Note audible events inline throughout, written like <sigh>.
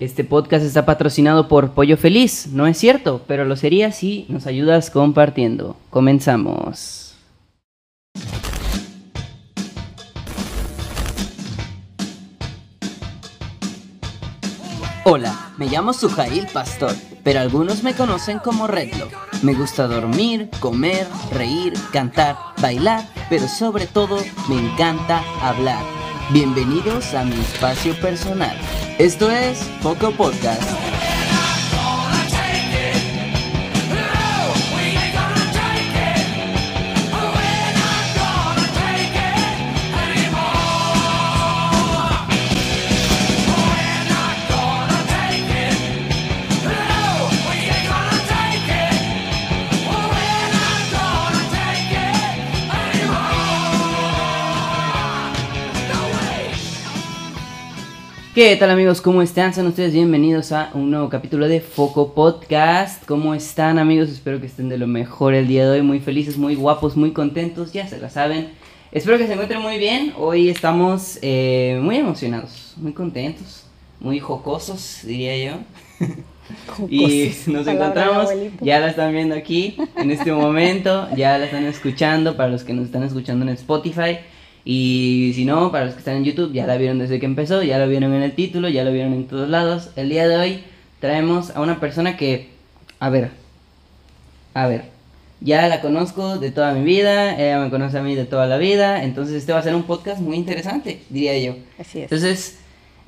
Este podcast está patrocinado por Pollo Feliz, no es cierto, pero lo sería si nos ayudas compartiendo. Comenzamos. Hola, me llamo Sujail Pastor, pero algunos me conocen como Redlock. Me gusta dormir, comer, reír, cantar, bailar, pero sobre todo me encanta hablar. Bienvenidos a mi espacio personal. Esto es Poco Podcast. ¿Qué tal amigos? ¿Cómo están? Sean ustedes bienvenidos a un nuevo capítulo de Foco Podcast. ¿Cómo están amigos? Espero que estén de lo mejor el día de hoy, muy felices, muy guapos, muy contentos, ya se la saben. Espero que se encuentren muy bien. Hoy estamos eh, muy emocionados, muy contentos, muy jocosos, diría yo. <laughs> y nos encontramos, ya la están viendo aquí en este momento, ya la están escuchando para los que nos están escuchando en Spotify. Y si no, para los que están en YouTube, ya la vieron desde que empezó, ya lo vieron en el título, ya lo vieron en todos lados. El día de hoy traemos a una persona que, a ver, a ver, ya la conozco de toda mi vida, ella me conoce a mí de toda la vida, entonces este va a ser un podcast muy interesante, diría yo. Así es. Entonces,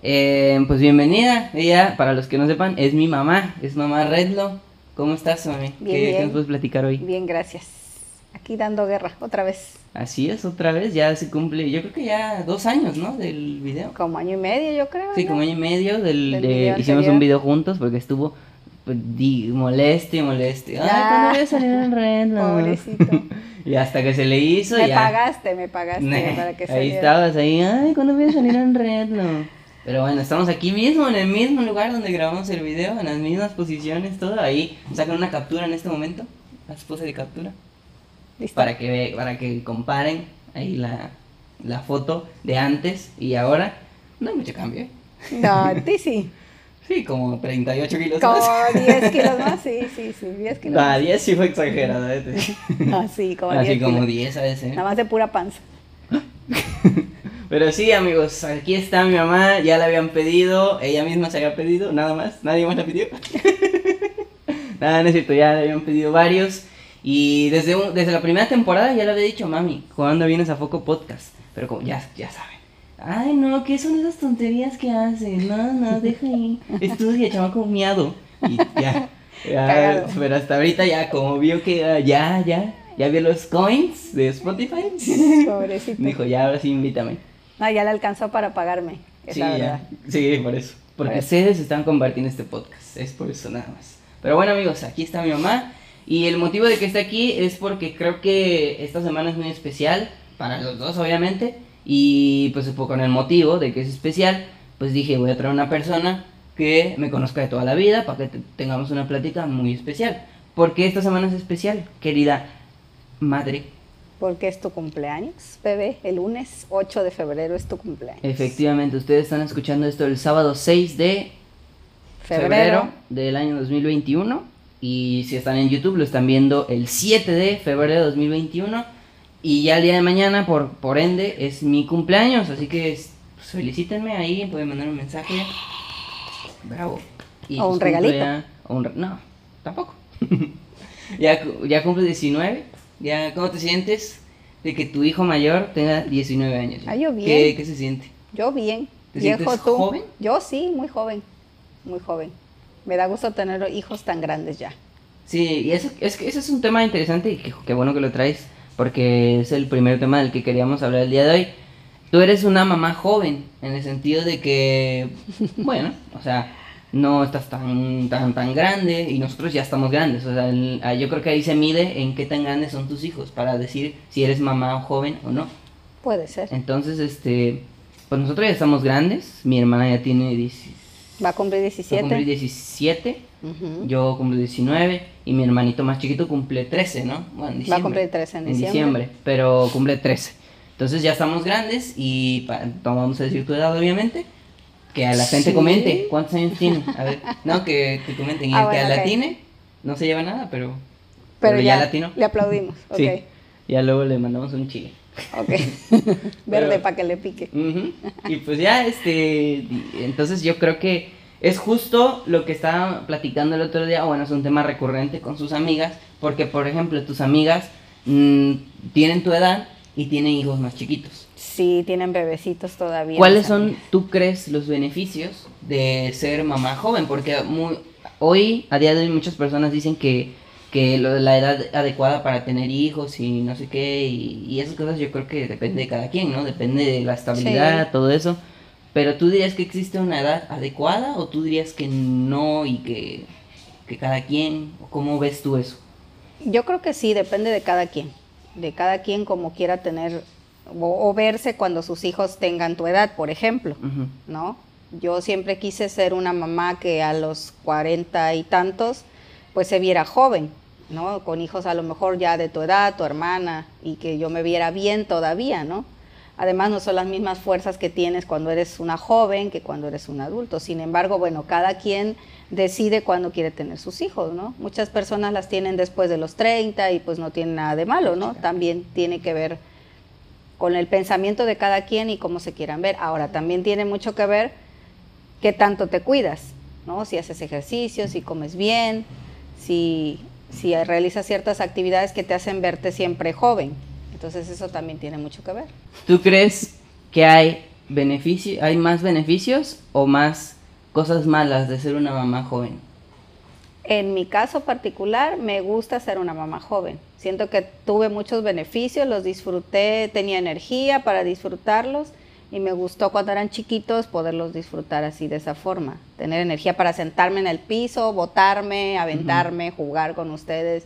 eh, pues bienvenida, ella, para los que no sepan, es mi mamá, es mamá Redlo. ¿Cómo estás, mami? Bien, ¿Qué, bien. ¿Qué nos puedes platicar hoy? Bien, gracias. Aquí dando guerra, otra vez. Así es, otra vez, ya se cumple, yo creo que ya dos años, ¿no? Del video. Como año y medio, yo creo. Sí, ¿no? como año y medio del, Del de- video hicimos un video juntos porque estuvo pues, di- moleste moleste. Ay, Ya. ¿cuándo voy a salir en red? No. Pobrecito. <laughs> Y hasta que se le hizo me ya. pagaste, me pagaste Nah, para que ahí saliera. estabas, ahí, ay, ¿cuándo voy a salir en red? No. Pero bueno, estamos aquí mismo, en el mismo lugar donde grabamos el video, en las mismas posiciones, todo. Ahí sacan una captura en este momento, las pose de captura, ¿Listo? para que, para que comparen ahí la, la foto de antes y ahora. No hay mucho cambio, ¿eh? No, <laughs> ti sí. Sí, como 38 kilos Como más. 10 kilos más, sí, sí, <laughs> sí, 10 kilos Ah, más. 10 sí fue exagerado, ¿eh? <laughs> Así, como Así 10 como kilos. 10 a veces. Nada más de pura panza. Pero sí, amigos, aquí está mi mamá, ya la habían pedido, ella misma se había pedido, nada más, nadie más la pidió. nada, no es cierto, ya le habían pedido varios. Y desde, un- desde la primera temporada ya le había dicho, mami, ¿cuándo vienes a Foco Podcast? Pero como ya, ya saben. Ay, no, ¿qué son esas tonterías que hacen? No, no, deja ahí. Estudia, chamaco miado. Y ya. <laughs> ya pero hasta ahorita ya, como vio que ah, ya, ya, ya vio los coins de Spotify. <laughs> <laughs> Pobrecito. Dijo, ya, ahora sí invítame. No, ya le alcanzó para pagarme. Es Sí, la ya. verdad. Sí, por eso. Porque Por eso. ustedes están compartiendo este podcast. Es por eso nada más. Pero bueno, amigos, aquí está mi mamá. Y el motivo de que esté aquí es porque creo que esta semana es muy especial. Para los dos, obviamente. Y pues con el motivo de que es especial, pues dije, voy a traer una persona que me conozca de toda la vida para que te- tengamos una plática muy especial. Porque esta semana es especial, querida madre. Porque es tu cumpleaños, bebé. El lunes 8 de febrero es tu cumpleaños. Efectivamente, ustedes están escuchando esto el sábado 6 de febrero del año 2021 y si están en YouTube lo están viendo el 7 de febrero de 2021 y ya el día de mañana por, por ende es mi cumpleaños así que es- pues, felicítenme ahí pueden mandar un mensaje bravo Y, O un cumplo regalito. ya- o un no tampoco <laughs> ya, ya cumple 19 ya ¿cómo te sientes de que tu hijo mayor tenga 19 años Ah, yo bien. ¿Qué, qué se siente? Yo bien. ¿Te Viejo sientes tú. joven? Yo sí, muy joven. Muy joven. Me da gusto tener hijos tan grandes ya. Sí, y eso, es que ese es un tema interesante y que, qué bueno que lo traes, porque es el primer tema del que queríamos hablar el día de hoy. Tú eres una mamá joven, en el sentido de que, <laughs> bueno, o sea, no estás tan, tan, tan grande y nosotros ya estamos grandes. O sea, el- ah, yo creo que ahí se mide en qué tan grandes son tus hijos para decir si eres mamá joven o no. Puede ser. Entonces, este, pues nosotros ya estamos grandes, mi hermana ya tiene 10 Va a cumplir va a 17. cumplir 17. Ujú. Yo cumplo 19 y mi hermanito más chiquito cumple 13, ¿no? Bueno, en Va a diciembre. cumplir 13 en En diciembre. diciembre, pero cumple 13. Entonces ya estamos grandes y no vamos a decir tu edad obviamente, Que a la gente Sí. comente cuántos años tiene. A ver, no, que, que comenten. Y Ah, el que a no se lleva nada, pero, Pero, ya, latino. le aplaudimos. Ok, Sí. Ya luego le mandamos un chile. Ok. <laughs> <laughs> Verde para que le pique. Y pues ya, este, entonces yo creo que es justo lo que estaba platicando el otro día, bueno, es un tema recurrente con sus amigas, porque por ejemplo tus amigas mm, tienen tu edad y tienen hijos más chiquitos. Sí, tienen bebecitos todavía. ¿Cuáles son, amigas. tú crees, los beneficios de ser mamá joven? Porque muy, hoy, a día de hoy, muchas personas dicen que, que lo- la edad adecuada para tener hijos y no sé qué, y, y esas cosas yo creo que depende de cada quien, ¿no? Depende de la estabilidad, Sí. todo eso. Pero tú dirías que existe una edad adecuada o tú dirías que no y que, que cada quien, ¿cómo ves tú eso? Yo creo que sí, depende de cada quien. De cada quien como quiera tener o, o verse cuando sus hijos tengan tu edad, por ejemplo. ¿no? Yo siempre quise ser una mamá que a los cuarenta y tantos, pues se viera joven, ¿no? Con hijos a lo mejor ya de tu edad, tu hermana, y que yo me viera bien todavía, ¿no? Además, no son las mismas fuerzas que tienes cuando eres una joven que cuando eres un adulto. Sin embargo, bueno, cada quien decide cuándo quiere tener sus hijos, ¿no? Muchas personas las tienen después de los 30 y pues no tiene nada de malo, ¿no? También tiene que ver con el pensamiento de cada quien y cómo se quieran ver. Ahora, también tiene mucho que ver qué tanto te cuidas, ¿no? Si haces ejercicio, si comes bien, si, si realizas ciertas actividades que te hacen verte siempre joven. Entonces eso también tiene mucho que ver. ¿Tú crees que hay beneficio, hay más beneficios o más cosas malas de ser una mamá joven? En mi caso particular, me gusta ser una mamá joven. Siento que tuve muchos beneficios, los disfruté, tenía energía para disfrutarlos y me gustó cuando eran chiquitos poderlos disfrutar así de esa forma. Tener energía para sentarme en el piso, botarme, aventarme, jugar con ustedes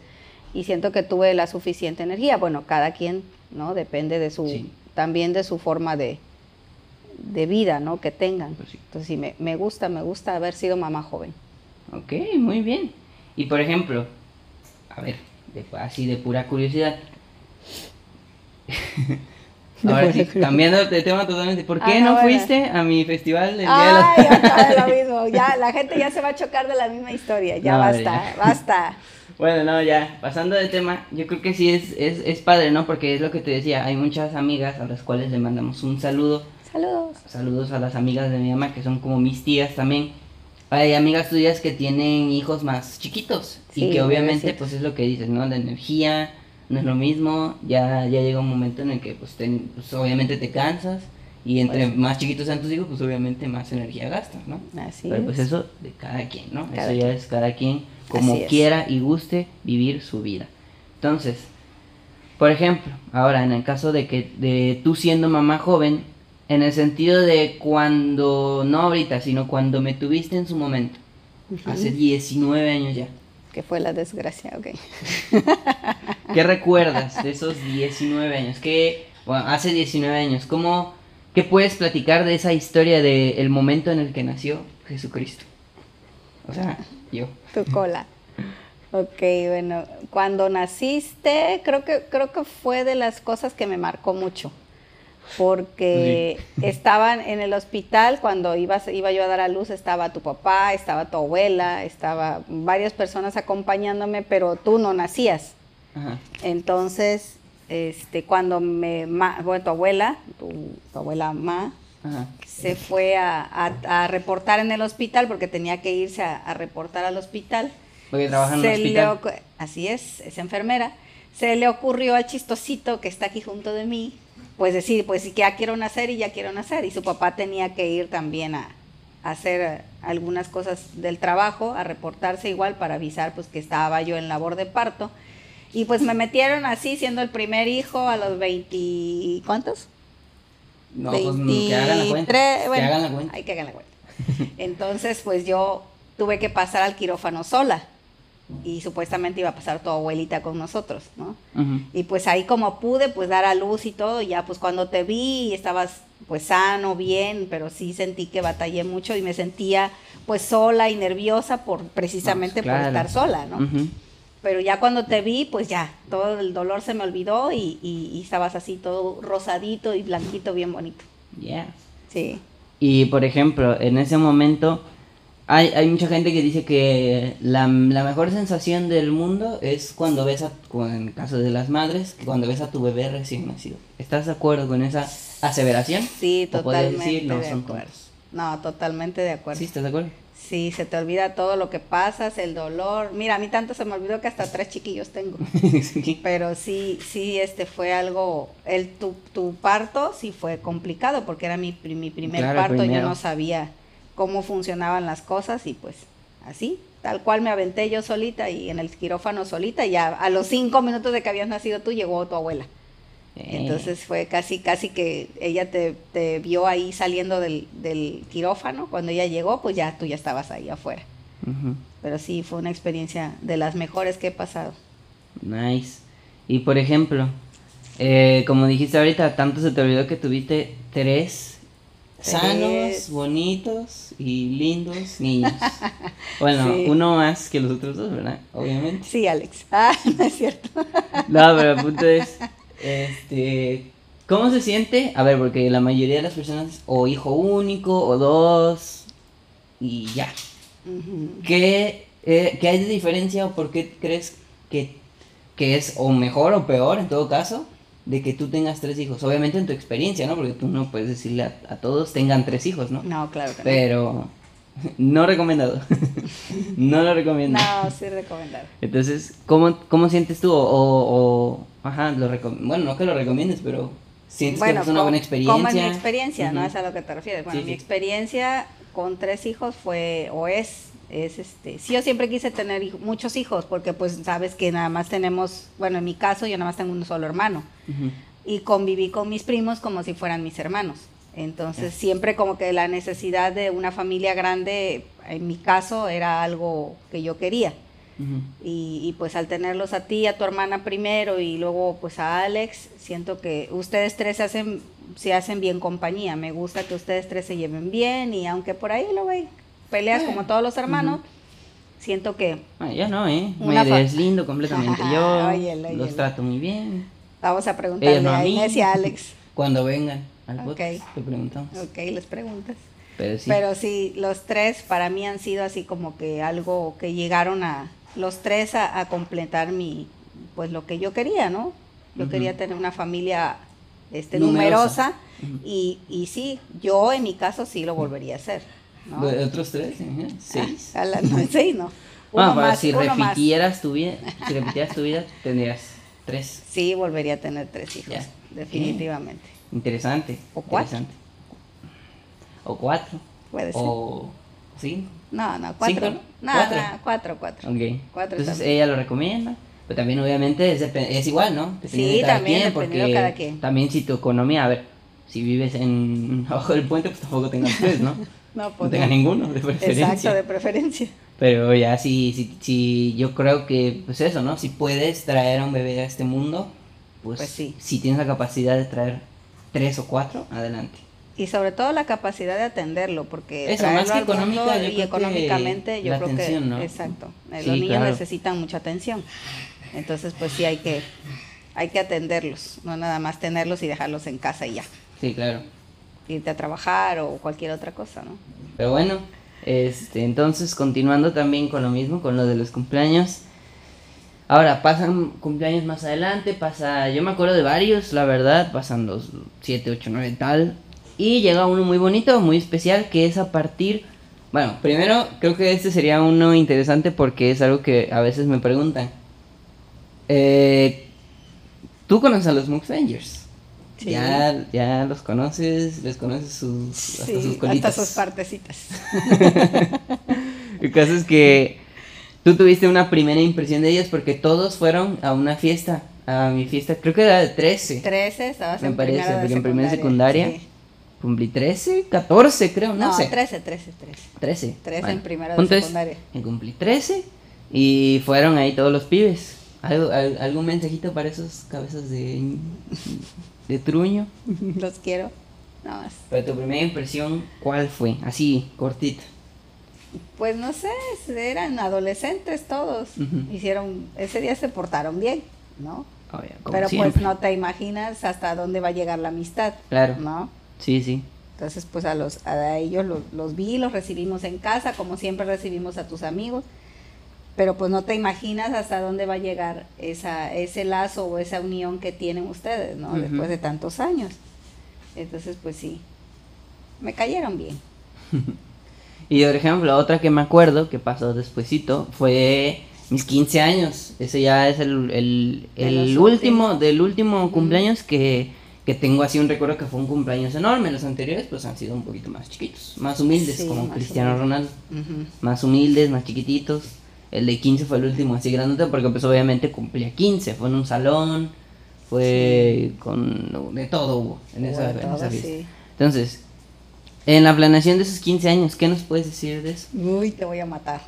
y siento que tuve la suficiente energía. Bueno, cada quien, ¿no? Depende de su, Sí. también de su forma de, de vida, ¿no? Que tengan. Pues sí. Entonces sí, me, me gusta, me gusta haber sido mamá joven. Ok, muy bien. Y por ejemplo, a ver, de- así de pura curiosidad. <laughs> Ahora <laughs> sí, cambiando de tema totalmente, ¿por qué Ah, no, bueno. fuiste a mi festival del Día de la... otra vez <laughs> lo mismo. Ya, la gente ya se va a chocar de la misma historia. Ya No, basta, ya. <laughs> basta. Bueno, no, ya, pasando de tema, yo creo que sí es, es, es padre, ¿no? Porque es lo que te decía, hay muchas amigas a las cuales le mandamos un saludo. Saludos. Saludos a las amigas de mi mamá, que son como mis tías también. Hay amigas tuyas que tienen hijos más chiquitos y Sí, que obviamente pues es lo que dices, ¿no? La energía no es lo mismo, ya, ya llega un momento en el que pues, te- pues, obviamente te cansas y entre Pues- más chiquitos sean tus hijos pues obviamente más energía gastas, ¿no? Así Pero es. pues eso de cada quien, ¿no? Cada eso ya quien. es cada quien como Así es. quiera y guste vivir su vida. Entonces, por ejemplo, ahora en el caso de que de tú siendo mamá joven, en el sentido de cuando, no ahorita, sino cuando me tuviste en su momento, hace 19 años ya. Que fue la desgracia, ok. <laughs> ¿Qué recuerdas de esos 19 años? ¿Qué, bueno, hace 19 años, ¿cómo, qué puedes platicar de esa historia del momento en el que nació Jesucristo? O sea, yo. Tu cola. Ok, bueno, cuando naciste, creo que, creo que fue de las cosas que me marcó mucho. Porque estaban en el hospital, cuando ibas, iba yo a dar a luz, estaba tu papá, estaba tu abuela, estaba varias personas acompañándome, pero tú no nacías. Ajá. Entonces, este, cuando me, ma- bueno, tu abuela, tu, tu abuela Ma, Ajá. se fue a, a- a reportar en el hospital porque tenía que irse a, a reportar al hospital. Porque trabaja en le así es, es enfermera. Se le ocurrió al chistosito que está aquí junto de mí, pues decir, pues ya quiero nacer y ya quiero nacer. Y su papá tenía que ir también a, a hacer eh, algunas cosas del trabajo, a reportarse igual para avisar pues que estaba yo en labor de parto. Y pues me metieron así, siendo el primer hijo a los 20, ¿cuántos? No, pues que hagan la cuenta. 23, que bueno, hagan la cuenta. Hay que hagan la cuenta. Entonces, pues yo tuve que pasar al quirófano sola. Y supuestamente iba a pasar tu abuelita con nosotros, ¿no? Ujú. Y pues ahí como pude, pues dar a luz y todo, y ya pues cuando te vi estabas pues sano, bien, pero sí sentí que batallé mucho y me sentía pues sola y nerviosa por precisamente Pues, claro. por estar sola, ¿no? Ujú. Pero ya cuando te vi, pues ya, todo el dolor se me olvidó y, y- y estabas así todo rosadito y blanquito, bien bonito. Yeah. Sí. Y por ejemplo, en ese momento hay, hay mucha gente que dice que la, la mejor sensación del mundo es cuando ves a, en el caso de las madres, que cuando ves a tu bebé recién nacido. ¿Estás de acuerdo con esa aseveración? Sí, ¿O puedes totalmente decir, no, de son acuerdo. No, totalmente de acuerdo. ¿Sí estás de acuerdo? Sí, se te olvida todo lo que pasas, el dolor. Mira, a mí tanto se me olvidó que hasta tres chiquillos tengo. <laughs> Sí. Pero sí, sí, este fue algo, el tu, tu parto sí fue complicado porque era mi, mi primer Claro, parto, yo no sabía cómo funcionaban las cosas y pues así, tal cual me aventé yo solita y en el quirófano solita y ya a los cinco minutos de que habías nacido tú llegó tu abuela. Eh, Entonces fue casi, casi que ella te, te vio ahí saliendo del, del quirófano, cuando ella llegó pues ya tú ya estabas ahí afuera. Pero sí, fue una experiencia de las mejores que he pasado. Nice. Y por ejemplo, eh, como dijiste ahorita, tanto se te olvidó que tuviste tres sanos, bonitos y lindos niños. <laughs> Bueno, Sí. uno más que los otros dos, ¿verdad? Obviamente. Sí, Alex. <laughs> Ah, no es cierto. <laughs> No, pero el punto es, este, ¿cómo se siente? A ver, porque la mayoría de las personas, o hijo único, o dos, y ya. ¿Qué, eh, qué hay de diferencia o por qué crees que, que es o mejor o peor en todo caso de que tú tengas tres hijos? Obviamente en tu experiencia, ¿no? Porque tú no puedes decirle a, a todos tengan tres hijos, ¿no? No, claro que. Pero <laughs> no recomendado. <laughs> no lo recomiendo. No, sí recomendado. Entonces, ¿cómo, ¿cómo sientes tú? O, o- o- ajá, lo bueno, no que lo recomiendes, pero sientes que es una buena experiencia. Como en mi experiencia, ¿no? Es a lo que te refieres. Bueno, Sí, mi sí. experiencia con tres hijos fue, o es, es este, sí, yo siempre quise tener muchos hijos, porque pues sabes que nada más tenemos, bueno, en mi caso yo nada más tengo un solo hermano, y conviví con mis primos como si fueran mis hermanos. Entonces siempre como que la necesidad de una familia grande, en mi caso, era algo que yo quería. Y, y, pues al tenerlos a ti, a tu hermana primero y luego pues a Alex, siento que ustedes tres se hacen, se hacen bien compañía. Me gusta que ustedes tres se lleven bien y aunque por ahí lo ven, peleas Eh, como todos los hermanos, siento que Ah, ya no, ¿eh? Me deslindo completamente. <laughs> Yo Óyelo, los trato muy bien. vamos a preguntarle no a a. Inés y a Alex. <laughs> Cuando vengan al Ok. podcast, te preguntamos. Ok, les preguntas. Pero sí. Pero sí, los tres para mí han sido así como que algo que llegaron a, los tres a, a completar mi, pues lo que yo quería, ¿no? Yo quería tener una familia este, Numerosa. y, y sí, yo en mi caso sí lo volvería a hacer, ¿no? ¿De otros tres? ¿Seis? A la- no, <laughs> seis no. Uno pero más, si uno más. repitieras tu vida, <laughs> si repitieras tu vida, tendrías tres. Sí, volvería a tener tres hijos, Ya. definitivamente. Interesante. O cuatro. interesante. O cuatro. Puede ser. O cinco. No, no, cuatro. ¿Cinco? No, ¿Cuatro? no, cuatro, cuatro. Ok. Cuatro Entonces también. ella lo recomienda. Pero también obviamente es, es igual, ¿no? Dependiendo Sí, de cada también, quien, porque cada quien. También si tu economía, a ver, si vives en <laughs> abajo del puente, pues tampoco tengas tres, ¿no? No, pues tengas no. ninguno, de preferencia. Exacto, de preferencia. Pero ya si, si, si yo creo que, pues eso, ¿no? Si puedes traer a un bebé a este mundo, pues, Pues sí. si tienes la capacidad de traer tres o cuatro, adelante. Y sobre todo la capacidad de atenderlo, porque Eso, más que económica, yo y económicamente yo la creo atención, que ¿no? exacto. Sí, los niños claro. necesitan mucha atención. Entonces, pues sí hay que hay que atenderlos, no nada más tenerlos y dejarlos en casa y ya. Sí, claro. Irte a trabajar o cualquier otra cosa, ¿no? Pero bueno, este, entonces continuando también con lo mismo, con lo de los cumpleaños. Ahora, pasan cumpleaños más adelante, pasa, yo me acuerdo de varios, la verdad, pasan los 7, 8, 9 tal. Y llega uno muy bonito, muy especial, que es a partir... Bueno, primero creo que este sería uno interesante porque es algo que a veces me preguntan. Eh, ¿Tú conoces a los Mukbangers? Sí. Ya, ya los conoces, les conoces sus, hasta Sí, sus colitas. hasta sus partecitas. <laughs> El caso es que tú tuviste una primera impresión de ellos porque todos fueron a una fiesta, a mi fiesta, creo que era de 13. 13, estabas Me en parece, primera porque en primera secundaria. sí. Cumplí 13, 14 creo, no, No, sé. 13, 13, 13. 13. 13 en primero de secundaria. cumplí 13 y fueron ahí todos los pibes. ¿Algo, al- ¿Algún mensajito para esos cabezas de, de truño? <laughs> Los quiero. No, es- Pero tu primera impresión, ¿cuál fue? Así, cortita. Pues no sé, eran adolescentes todos. Hicieron, ese día se portaron bien, ¿no? Obvio, como Pero siempre. pues no te imaginas hasta dónde va a llegar la amistad. Claro. ¿No? Sí, sí. Entonces, pues a, los, a ellos los, los vi, los recibimos en casa, como siempre recibimos a tus amigos, pero pues no te imaginas hasta dónde va a llegar esa, ese lazo o esa unión que tienen ustedes, ¿no? Después de tantos años. Entonces, pues sí, me cayeron bien. <laughs> Y por ejemplo, otra que me acuerdo que pasó despuesito fue mis 15 años. Ese ya es el, el, el último, últimos. del último cumpleaños que, que tengo así un recuerdo que fue un cumpleaños enorme. Los anteriores pues han sido un poquito más chiquitos, más humildes, Sí, como más Cristiano. Ronaldo. Más humildes, más chiquititos. El de 15 fue el último así grandote porque pues obviamente cumplía 15. Fue en un salón, fue con... de todo hubo en esa, Hubo en todo, esa fiesta. sí. Entonces, en la planeación de esos 15 años, ¿qué nos puedes decir de eso? Uy, te voy a matar.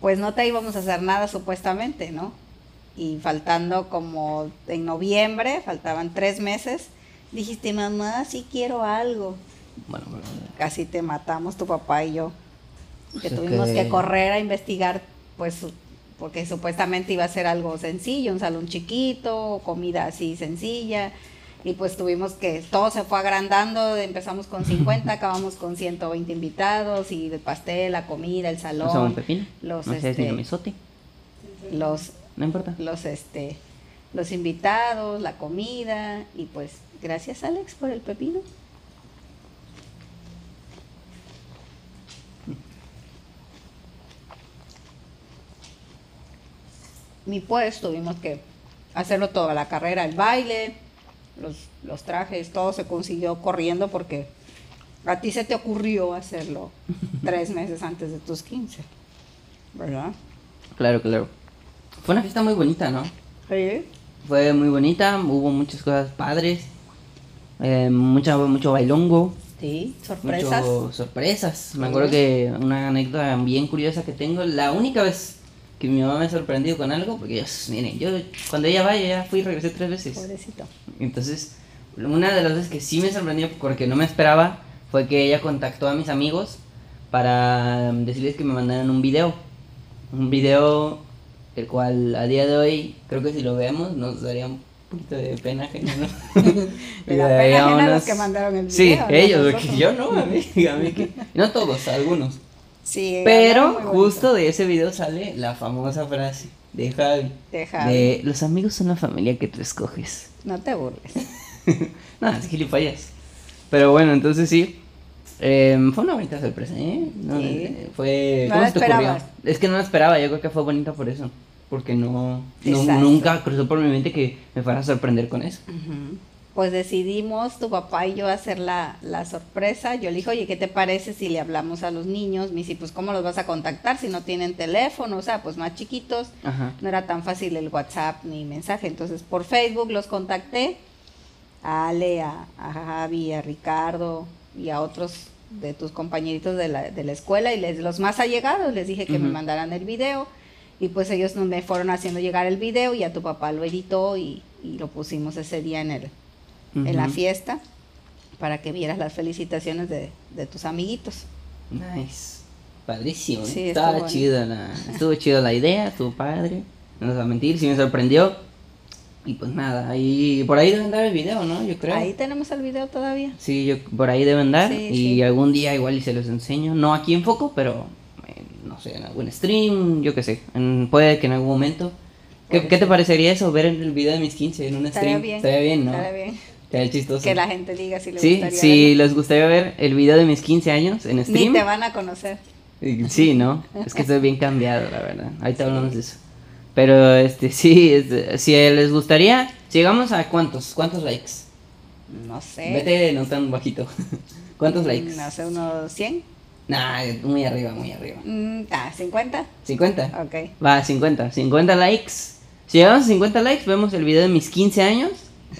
Pues no te íbamos a hacer nada supuestamente, ¿no? Y faltando como en noviembre, faltaban tres meses, dijiste, mamá, sí quiero algo. Bueno, bueno, Casi te matamos tu papá y yo. Que Pues es tuvimos que- que correr a investigar, pues, porque supuestamente iba a ser algo sencillo, un salón chiquito, comida así sencilla. Y pues tuvimos que, todo se fue agrandando, empezamos con 50, <laughs> acabamos con 120 invitados y el pastel, la comida, el salón. O sea, un pepino. Los, no este, si los, No importa. los, este, los invitados, la comida y pues gracias Alex por el pepino. Mi pues tuvimos que hacerlo toda la carrera, el baile, los, los trajes, todo se consiguió corriendo porque a ti se te ocurrió hacerlo <laughs> tres meses antes de tus 15, ¿verdad? Claro, claro. Fue una fiesta muy bonita, ¿no? Sí. Fue muy bonita, hubo muchas cosas padres, eh, mucha, mucho bailongo, Sí, sorpresas. mucho sorpresas. Me acuerdo que una anécdota bien curiosa que tengo, la única vez que mi mamá me ha sorprendido con algo, porque yo, miren, yo cuando ella va, yo ya fui y regresé tres veces. Pobrecito. Entonces, una de las veces que sí me sorprendió porque no me esperaba fue que ella contactó a mis amigos para um, decirles que me mandaran un video. Un video el cual a día de hoy, creo que si lo vemos, nos daría un poquito de pena ajena, ¿no? <laughs> Da daría pena <laughs> ajena los que mandaron el Sí, video, ¿no? ellos, porque yo no, a mí, a mí que... No todos, algunos. Sí, Pero justo de ese video sale la famosa frase de Javi. De Javi. De los amigos son la familia que tú escoges. No te burles. <laughs> no, es gilipollas. Pero bueno, entonces sí. eh, fue una bonita sorpresa, ¿eh? No, Sí. eh, Fue. No ¿Cómo la se te ocurrió? Es que no la esperaba, yo creo que fue bonita por eso. Porque no, no nunca cruzó por mi mente que me fuera a sorprender con eso. Ujú. Pues decidimos, tu papá y yo, hacer la, la sorpresa. Yo le dije, oye, ¿qué te parece si le hablamos a los niños? Me dice, pues, ¿cómo los vas a contactar si no tienen teléfono? O sea, pues más chiquitos. Ajá. No era tan fácil el WhatsApp ni mensaje. Entonces, por Facebook los contacté. A Ale, a, a Javi, a Ricardo y a otros de tus compañeritos de la, de la escuela y les, los más allegados les dije que me mandaran el video y pues ellos me fueron haciendo llegar el video y a tu papá lo editó y, y lo pusimos ese día en, el, en la fiesta para que vieras las felicitaciones de, de tus amiguitos. Nice. Padrísimo. Sí, Estaba estuvo chido la, estuvo chido la idea, estuvo padre. No nos va a mentir, sí me sorprendió. Y pues nada, ahí por ahí debe andar el video, ¿no? Yo creo. Ahí tenemos el video todavía. Sí, yo por ahí debe andar Sí, y sí. algún día igual y se los enseño, no aquí en foco, pero no sé, en algún stream, yo qué sé, en- puede que en algún momento. ¿Qué, qué te parecería eso, ver el video de mis 15 en un Estaría stream? bien. Estaría bien, ¿no? Estaría bien. Chistoso. Que la gente diga si le sí, gustaría si verlo. les gustaría ver el video de mis 15 años en Ni stream. te van a conocer. Sí, ¿no? Es que estoy bien cambiado, la verdad. Ahorita hablamos de eso. Pero, este, <laughs> sí, este, si les gustaría, llegamos a cuántos, cuántos likes. No sé. Vete no tan bajito. <laughs> ¿Cuántos Mm, likes? No sé, unos 100. Nah, muy arriba, muy arriba. Mm, ah, 50. 50. Ok. Va, 50. 50 likes. Si llegamos a 50 likes, vemos el video de mis 15 años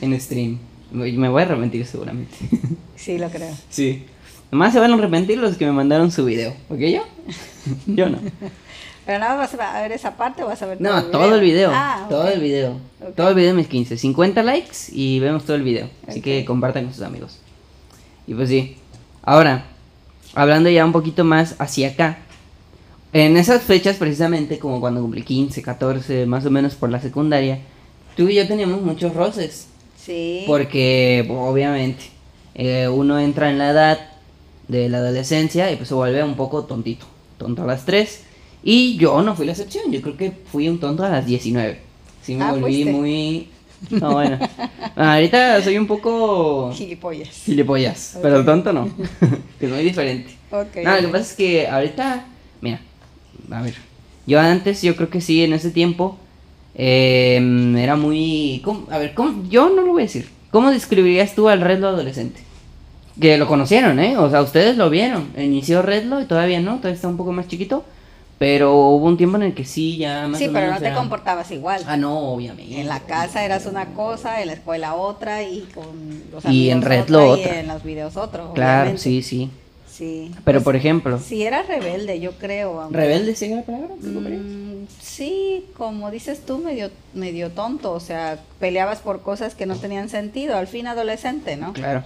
en stream. Me voy a arrepentir seguramente. <laughs> Sí, lo creo. sí. Nomás se van a arrepentir los que me mandaron su video. ¿Ok yo? <laughs> yo no. Pero nada, vas a ver esa parte o vas a ver No, todo el video. Ah, Todo el video. Ok. Todo el video de mis 15. 50 likes y vemos todo el video. Así Ok. que compartan con sus amigos. Y pues sí. Ahora, hablando ya un poquito más hacia acá. En esas fechas, precisamente, como cuando cumplí 15, 14, más o menos por la secundaria, tú y yo teníamos muchos roces. Sí. Porque, obviamente, eh, uno entra en la edad de la adolescencia y pues se vuelve un poco tontito, tonto a las 3. Y yo no fui la excepción, yo creo que fui un tonto a las 19. Sí me Ah, volví fuiste. muy... No, bueno. Ah, Ahorita soy un poco... Gilipollas. Gilipollas, Ok. pero tonto no. <laughs> que es muy diferente. Ok. No, lo que pasa es que ahorita, mira, a ver, yo antes, yo creo que sí, en ese tiempo, eh, era muy... ¿cómo? A ver, ¿cómo? yo no lo voy a decir. ¿Cómo describirías tú al Redlo adolescente? Que lo conocieron, ¿eh? O sea, ustedes lo vieron. Inició Redlo y todavía no, todavía está un poco más chiquito. Pero hubo un tiempo en el que sí, ya más Sí, o pero menos no te era- comportabas igual. Ah, no, obviamente. En la casa eras una cosa, en la escuela otra y con los Y en amigos Red lo otra, otra. Y en los videos otro. Claro, obviamente. sí, sí. Sí. Pero Pues, por ejemplo, Sí, eras rebelde, yo creo. aunque- ¿rebelde sería la palabra? Mm, sí, como dices tú, medio, medio tonto, o sea, peleabas por cosas que no tenían sentido, al fin adolescente, ¿no? Claro.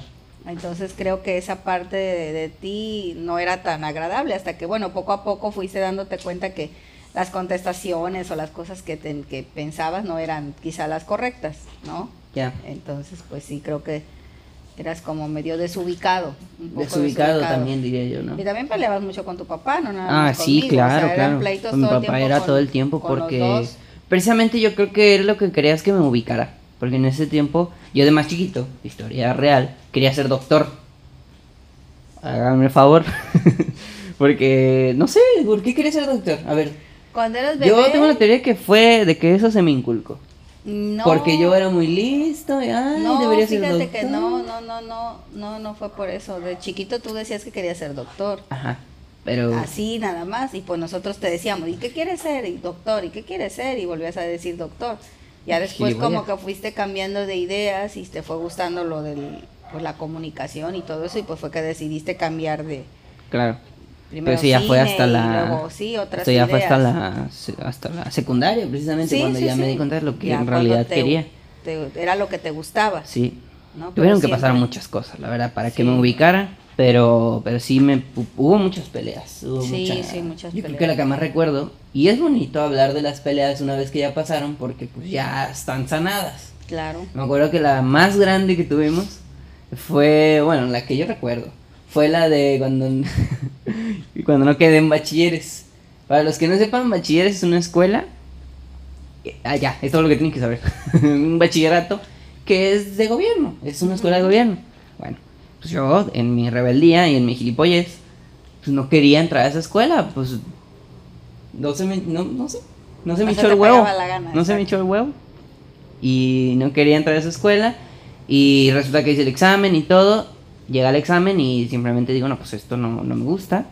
Entonces creo que esa parte de, de ti no era tan agradable hasta que, bueno, poco a poco fuiste dándote cuenta que las contestaciones o las cosas que, te- que pensabas no eran quizá las correctas, ¿no? Ya. Entonces, pues sí, creo que eras como medio desubicado. Un Desubicado también diría yo, ¿no? Y también peleabas mucho con tu papá, ¿no? Nada Ah, más sí, conmigo, o claro, sea, claro. pleitos Con mi todo papá era con- todo el tiempo porque precisamente yo creo que él lo que quería es que me ubicara. Porque en ese tiempo, yo de más chiquito, historia real, quería ser doctor. Háganme el favor. <laughs> porque, no sé, ¿por qué quería ser doctor? A ver, Cuando eras bebé, yo tengo la teoría que fue de que eso se me inculcó. No, Porque yo era muy listo y, ay, no, debería ser doctor. que no, no, no, no, no, no fue por eso. De chiquito tú decías que querías ser doctor. Ajá, pero... Así nada más. Y pues nosotros te decíamos, ¿y qué quieres ser? Y doctor, ¿y qué quieres ser? Y volvías a decir doctor. Ya después como que fuiste cambiando de ideas y te fue gustando lo del pues la comunicación y todo eso y pues fue que decidiste cambiar de Claro. Primero Pero sí, ya fue hasta la. luego, sí, otras esto ya fue hasta la, hasta la secundaria, precisamente, Sí, cuando sí, ya me di cuenta de lo que Ya en realidad te- quería. te- era lo que te gustaba. Sí. Tuvieron que pasar muchas cosas, la verdad, para que me ubicara. Pero, pero sí me hu- hubo muchas peleas. Hubo Sí, mucha- sí, muchas Yo creo peleas. que la que más recuerdo. Y es bonito hablar de las peleas una vez que ya pasaron, porque pues ya están sanadas. Claro. Me acuerdo que la más grande que tuvimos fue, bueno, la que yo recuerdo, fue la de cuando, <laughs> cuando no quedé en bachilleres. Para los que no sepan, bachilleres es una escuela. Ah, ya, es todo lo que tienen que saber. <laughs> un bachillerato que es de gobierno, es una escuela de gobierno. Bueno, pues yo en mi rebeldía y en mi gilipollez, pues no quería entrar a esa escuela, pues no se me, no, no sé, no se me echó el huevo. gana, no se me echó el huevo y no quería entrar a esa escuela y resulta que hice el examen y todo, llega el examen y simplemente digo, no, pues esto no, no me gusta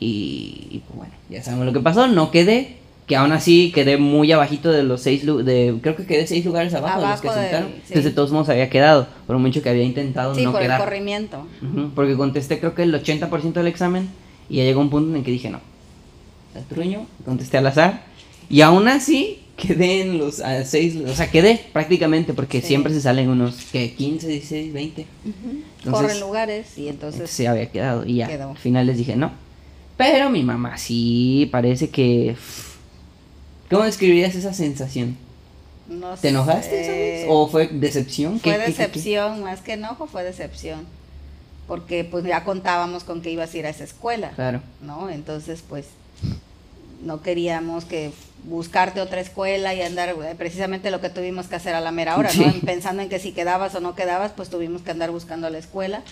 y, y, pues bueno, ya sabemos lo que pasó, no quedé, que aún así quedé muy abajito de los seis, de, creo que quedé seis lugares abajo, de los que Abajo sentaron, sí. entonces de todos modos había quedado, por mucho que había intentado Sí, no por quedar. el corrimiento. Ujú, porque contesté creo que el 80% del examen y ya llegó un punto en el que dije no. Truño, contesté al azar y aún así quedé en los a, seis, o sea, quedé prácticamente porque Sí. siempre se salen unos que 15, 16, 20. Entonces- Corren lugares y entonces sí había quedado y ya. quedó. Al final les dije no. Pero mi mamá sí parece que ¿Cómo describirías esa sensación? no ¿Te enojaste sé. ¿O fue decepción? ¿Qué- Fue qué- qué- qué? decepción, más que enojo, fue decepción. Porque pues ya contábamos con que ibas a ir a esa escuela, Claro. ¿no? Entonces, pues no queríamos que buscarte otra escuela y andar eh, precisamente lo que tuvimos que hacer a la mera hora, Sí. ¿no? Pensando en que si quedabas o no quedabas, pues tuvimos que andar buscando la escuela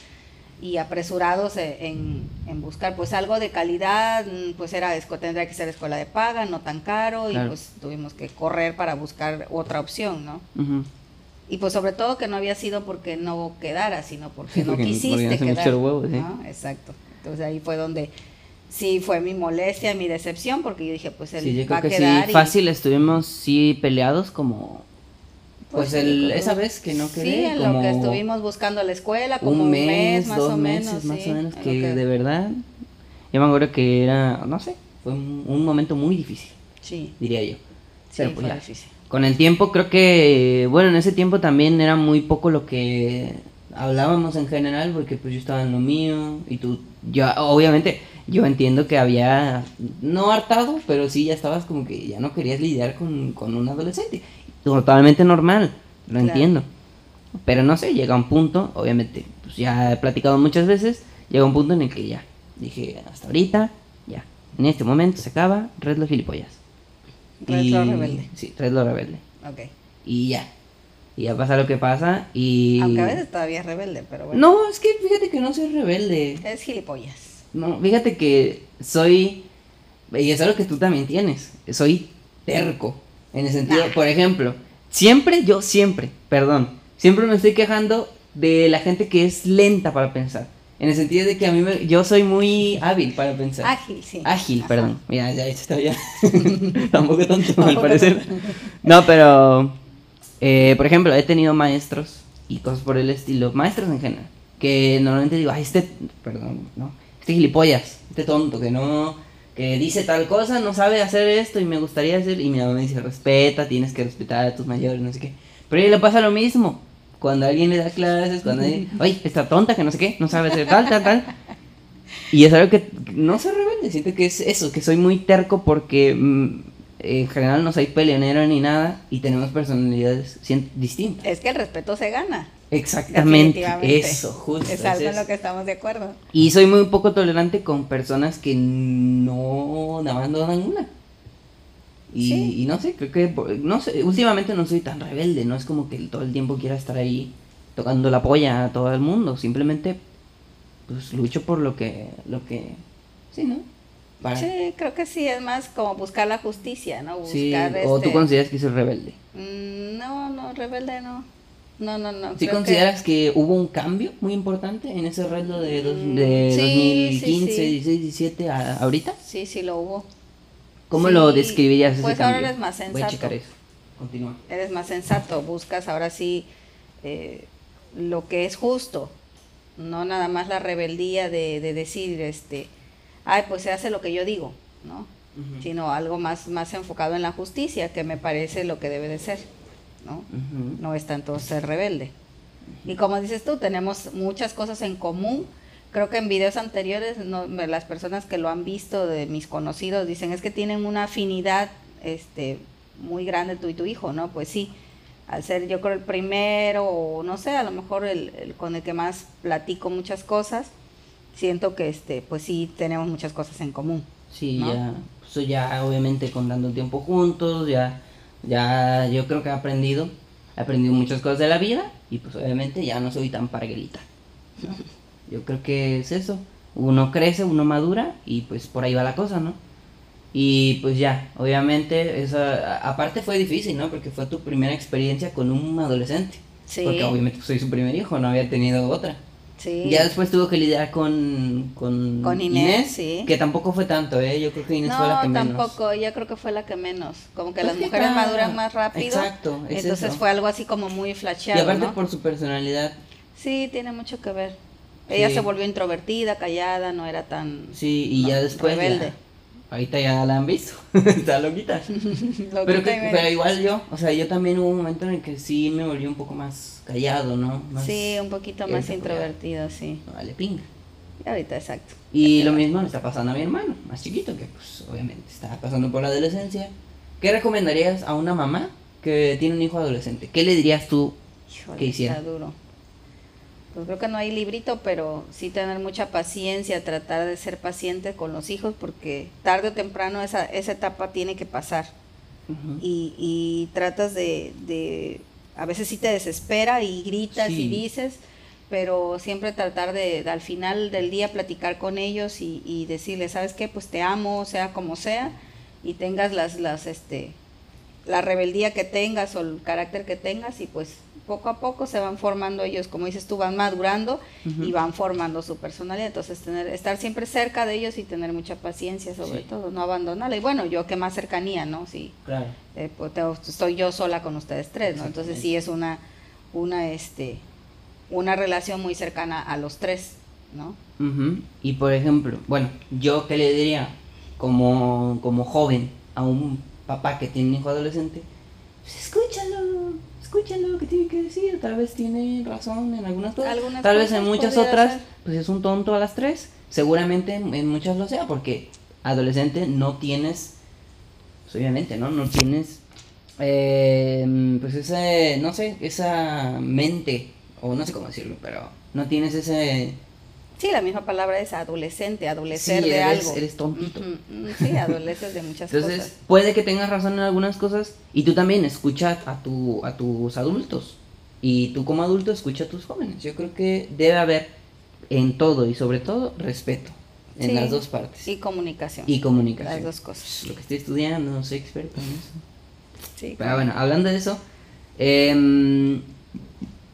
y apresurados e- en, en buscar pues algo de calidad, mm, pues era tendría que ser escuela de paga, no tan caro y pues tuvimos que correr para buscar otra opción, ¿no? Y pues sobre todo que no había sido porque no quedara, sino porque no Porque no- quisiste quedar. echó el huevo, sí. ¿no? Exacto. Entonces ahí fue donde sí fue mi molestia, mi decepción, porque yo dije, pues él Sí, yo va creo que a quedar. sí, y- fácil estuvimos sí peleados como pues, sí, el, esa vez que no Sí, quedé en como lo que estuvimos buscando la escuela, como un mes, más dos o meses menos. más sí, o menos en que, de verdad yo me acuerdo que era no sé fue un, un momento muy difícil Sí, diría yo sí, pues fue ya. difícil. con el tiempo creo que bueno en ese tiempo también era muy poco lo que hablábamos en general porque pues yo estaba en lo mío y tú yo obviamente yo entiendo que había no hartado pero sí ya estabas como que ya no querías lidiar con, con un adolescente totalmente normal lo Claro. entiendo pero no sé llega un punto obviamente pues ya he platicado muchas veces, llega un punto en el que ya, dije, hasta ahorita, ya, en este momento se acaba, Red lo gilipollas. Red Y- lo rebelde. Sí, Red lo rebelde. Ok. Y ya. Y ya pasa lo que pasa y... Aunque a veces todavía es rebelde, pero bueno. No, es que fíjate que no soy rebelde. Es gilipollas. No, fíjate que soy... Y es algo que tú también tienes. Soy terco. En el sentido, Nah. por ejemplo, siempre, yo siempre, perdón, siempre me estoy quejando de la gente que es lenta para pensar. En el sentido de que a mí me- yo soy muy hábil para pensar. Ágil, sí. Ágil, Ajá. perdón. Mira, ya está ya. <laughs> Tampoco tanto, al parecer. No, pero. eh, por ejemplo, he tenido maestros y cosas por el estilo. Maestros en general. Que normalmente digo, ay, este. Perdón, ¿no? Este gilipollas. Este tonto que no. Que dice tal cosa, no sabe hacer esto y me gustaría hacer. Y mi mamá me dice, respeta, tienes que respetar a tus mayores, no sé qué. Pero a ella le pasa lo mismo. Cuando alguien le da clases, cuando alguien, <laughs> oye, esta tonta que no sé qué, no sabe hacer tal, tal, tal. Y es algo que no soy rebelde, siento que es eso, que soy muy terco porque mm, en general no soy peleonero ni nada y tenemos personalidades distintas. Es que el respeto se gana. Exactamente, eso, justo. Es algo en lo que estamos de acuerdo. Y soy muy poco tolerante con personas que no dan una. Y, Sí. y no sé, creo que, no sé, últimamente no soy tan rebelde, no es como que todo el tiempo quiera estar ahí tocando la polla a todo el mundo, simplemente pues lucho por lo que, lo que, sí, ¿no? Para- Sí, creo que sí, es más como buscar la justicia, ¿no? Buscar Sí, o tú este- consideras que soy rebelde. Mm, No, no, rebelde no. No, no, no. ¿Sí consideras que... hubo un cambio muy importante en ese reto de, dos- Mm, de sí, 2015, sí, sí. 16, 17 a ahorita? Sí, sí lo hubo. ¿Cómo lo describirías ese pues ahora eres más Voy a sensato. checar eso. Continúa. Eres más sensato, buscas ahora sí eh, lo que es justo, no nada más la rebeldía de, de decir, este, ay, pues se hace lo que yo digo, ¿no? Sino algo más, más enfocado en la justicia, que me parece lo que debe de ser, ¿no? No es tanto ser rebelde. Y como dices tú, tenemos muchas cosas en común. Creo que en videos anteriores no, las personas que lo han visto de mis conocidos dicen es que tienen una afinidad este, muy grande tú y tu hijo, ¿no? Pues sí, al ser yo creo el primero o no sé, a lo mejor el, el con el que más platico muchas cosas, siento que este, pues sí tenemos muchas cosas en común. Sí, ¿no? ya, pues ya obviamente con tanto tiempo juntos, ya, ya yo creo que he aprendido, he aprendido muchas cosas de la vida y pues obviamente ya no soy tan parguelita. Yo creo que es eso, uno crece, uno madura y pues por ahí va la cosa, ¿no? Y pues ya, obviamente, esa, aparte fue difícil, ¿no? Porque fue tu primera experiencia con un adolescente. Sí. Porque obviamente pues, soy su primer hijo, no había tenido otra. Sí. Ya después tuvo que lidiar con, con, Con Inés, sí. que tampoco fue tanto, ¿eh? Yo creo que Inés fue la No, que menos. tampoco, ella creo que fue la que menos. Como que Pues las mujeres maduran más rápido. Exacto, es Entonces eso. fue algo así como muy Y flasheado, aparte ¿no? por su personalidad, Sí, tiene mucho que ver. Ella Sí. se volvió introvertida, callada, no era tan... sí, y No, ya después, ya- rebelde. ahorita ya la han visto, <laughs> está loquita. <laughs> Lo pero, que pero igual yo, o sea, yo también hubo un momento en el que sí me volví un poco más callado, ¿no? Más, Sí, un poquito más introvertido, sí. vale pinga. Y ahorita, exacto. Y lo mismo le está pasando a mi hermano, más chiquito, que pues obviamente está pasando por la adolescencia. ¿Qué recomendarías a una mamá que tiene un hijo adolescente? ¿Qué le dirías tú? Híjole, ¿Qué hiciera? Está duro. Pues creo que no hay librito, pero sí tener mucha paciencia, tratar de ser paciente con los hijos, porque tarde o temprano esa, esa etapa tiene que pasar. Y, y tratas de, de- a veces sí te desespera y gritas Sí. y dices, pero siempre tratar de, de al final del día platicar con ellos y, y decirles, ¿sabes qué? Pues te amo, sea como sea, y tengas las, las, este, la rebeldía que tengas o el carácter que tengas y pues poco a poco se van formando ellos, como dices tú, van madurando y van formando su personalidad. Entonces, tener, estar siempre cerca de ellos y tener mucha paciencia sobre Sí. todo, no abandonarla. Y bueno, yo que más cercanía, ¿no? Sí, Claro. eh, pues, estoy yo sola con ustedes tres, ¿no? Entonces sí es una, una, este, una relación muy cercana a los tres, ¿no? Y por ejemplo, bueno, yo qué le diría como, como joven a un papá que tiene un hijo adolescente, pues escúchalo, escúchalo lo que tiene que decir, tal vez tiene razón en algunas cosas, Algunas tal vez en muchas otras, pues es un tonto a las tres, seguramente en, en muchas lo sea, porque adolescente no tienes, pues obviamente, ¿no? No tienes, eh, pues ese, no sé, esa mente, o no sé cómo decirlo, pero no tienes ese... Sí, la misma palabra es adolescente, adolecer Sí, de eres- algo. eres tontito. Sí, adoleces de muchas Entonces, cosas. puede que tengas razón en algunas cosas y tú también escucha a, tu, a tus adultos. Y tú como adulto escucha a tus jóvenes. Yo creo que debe haber en todo y sobre todo respeto en Sí, las dos partes. Y comunicación. Y comunicación. Las dos cosas. Lo que estoy estudiando, no soy experto en eso. Sí, Pero bueno, hablando de eso, em,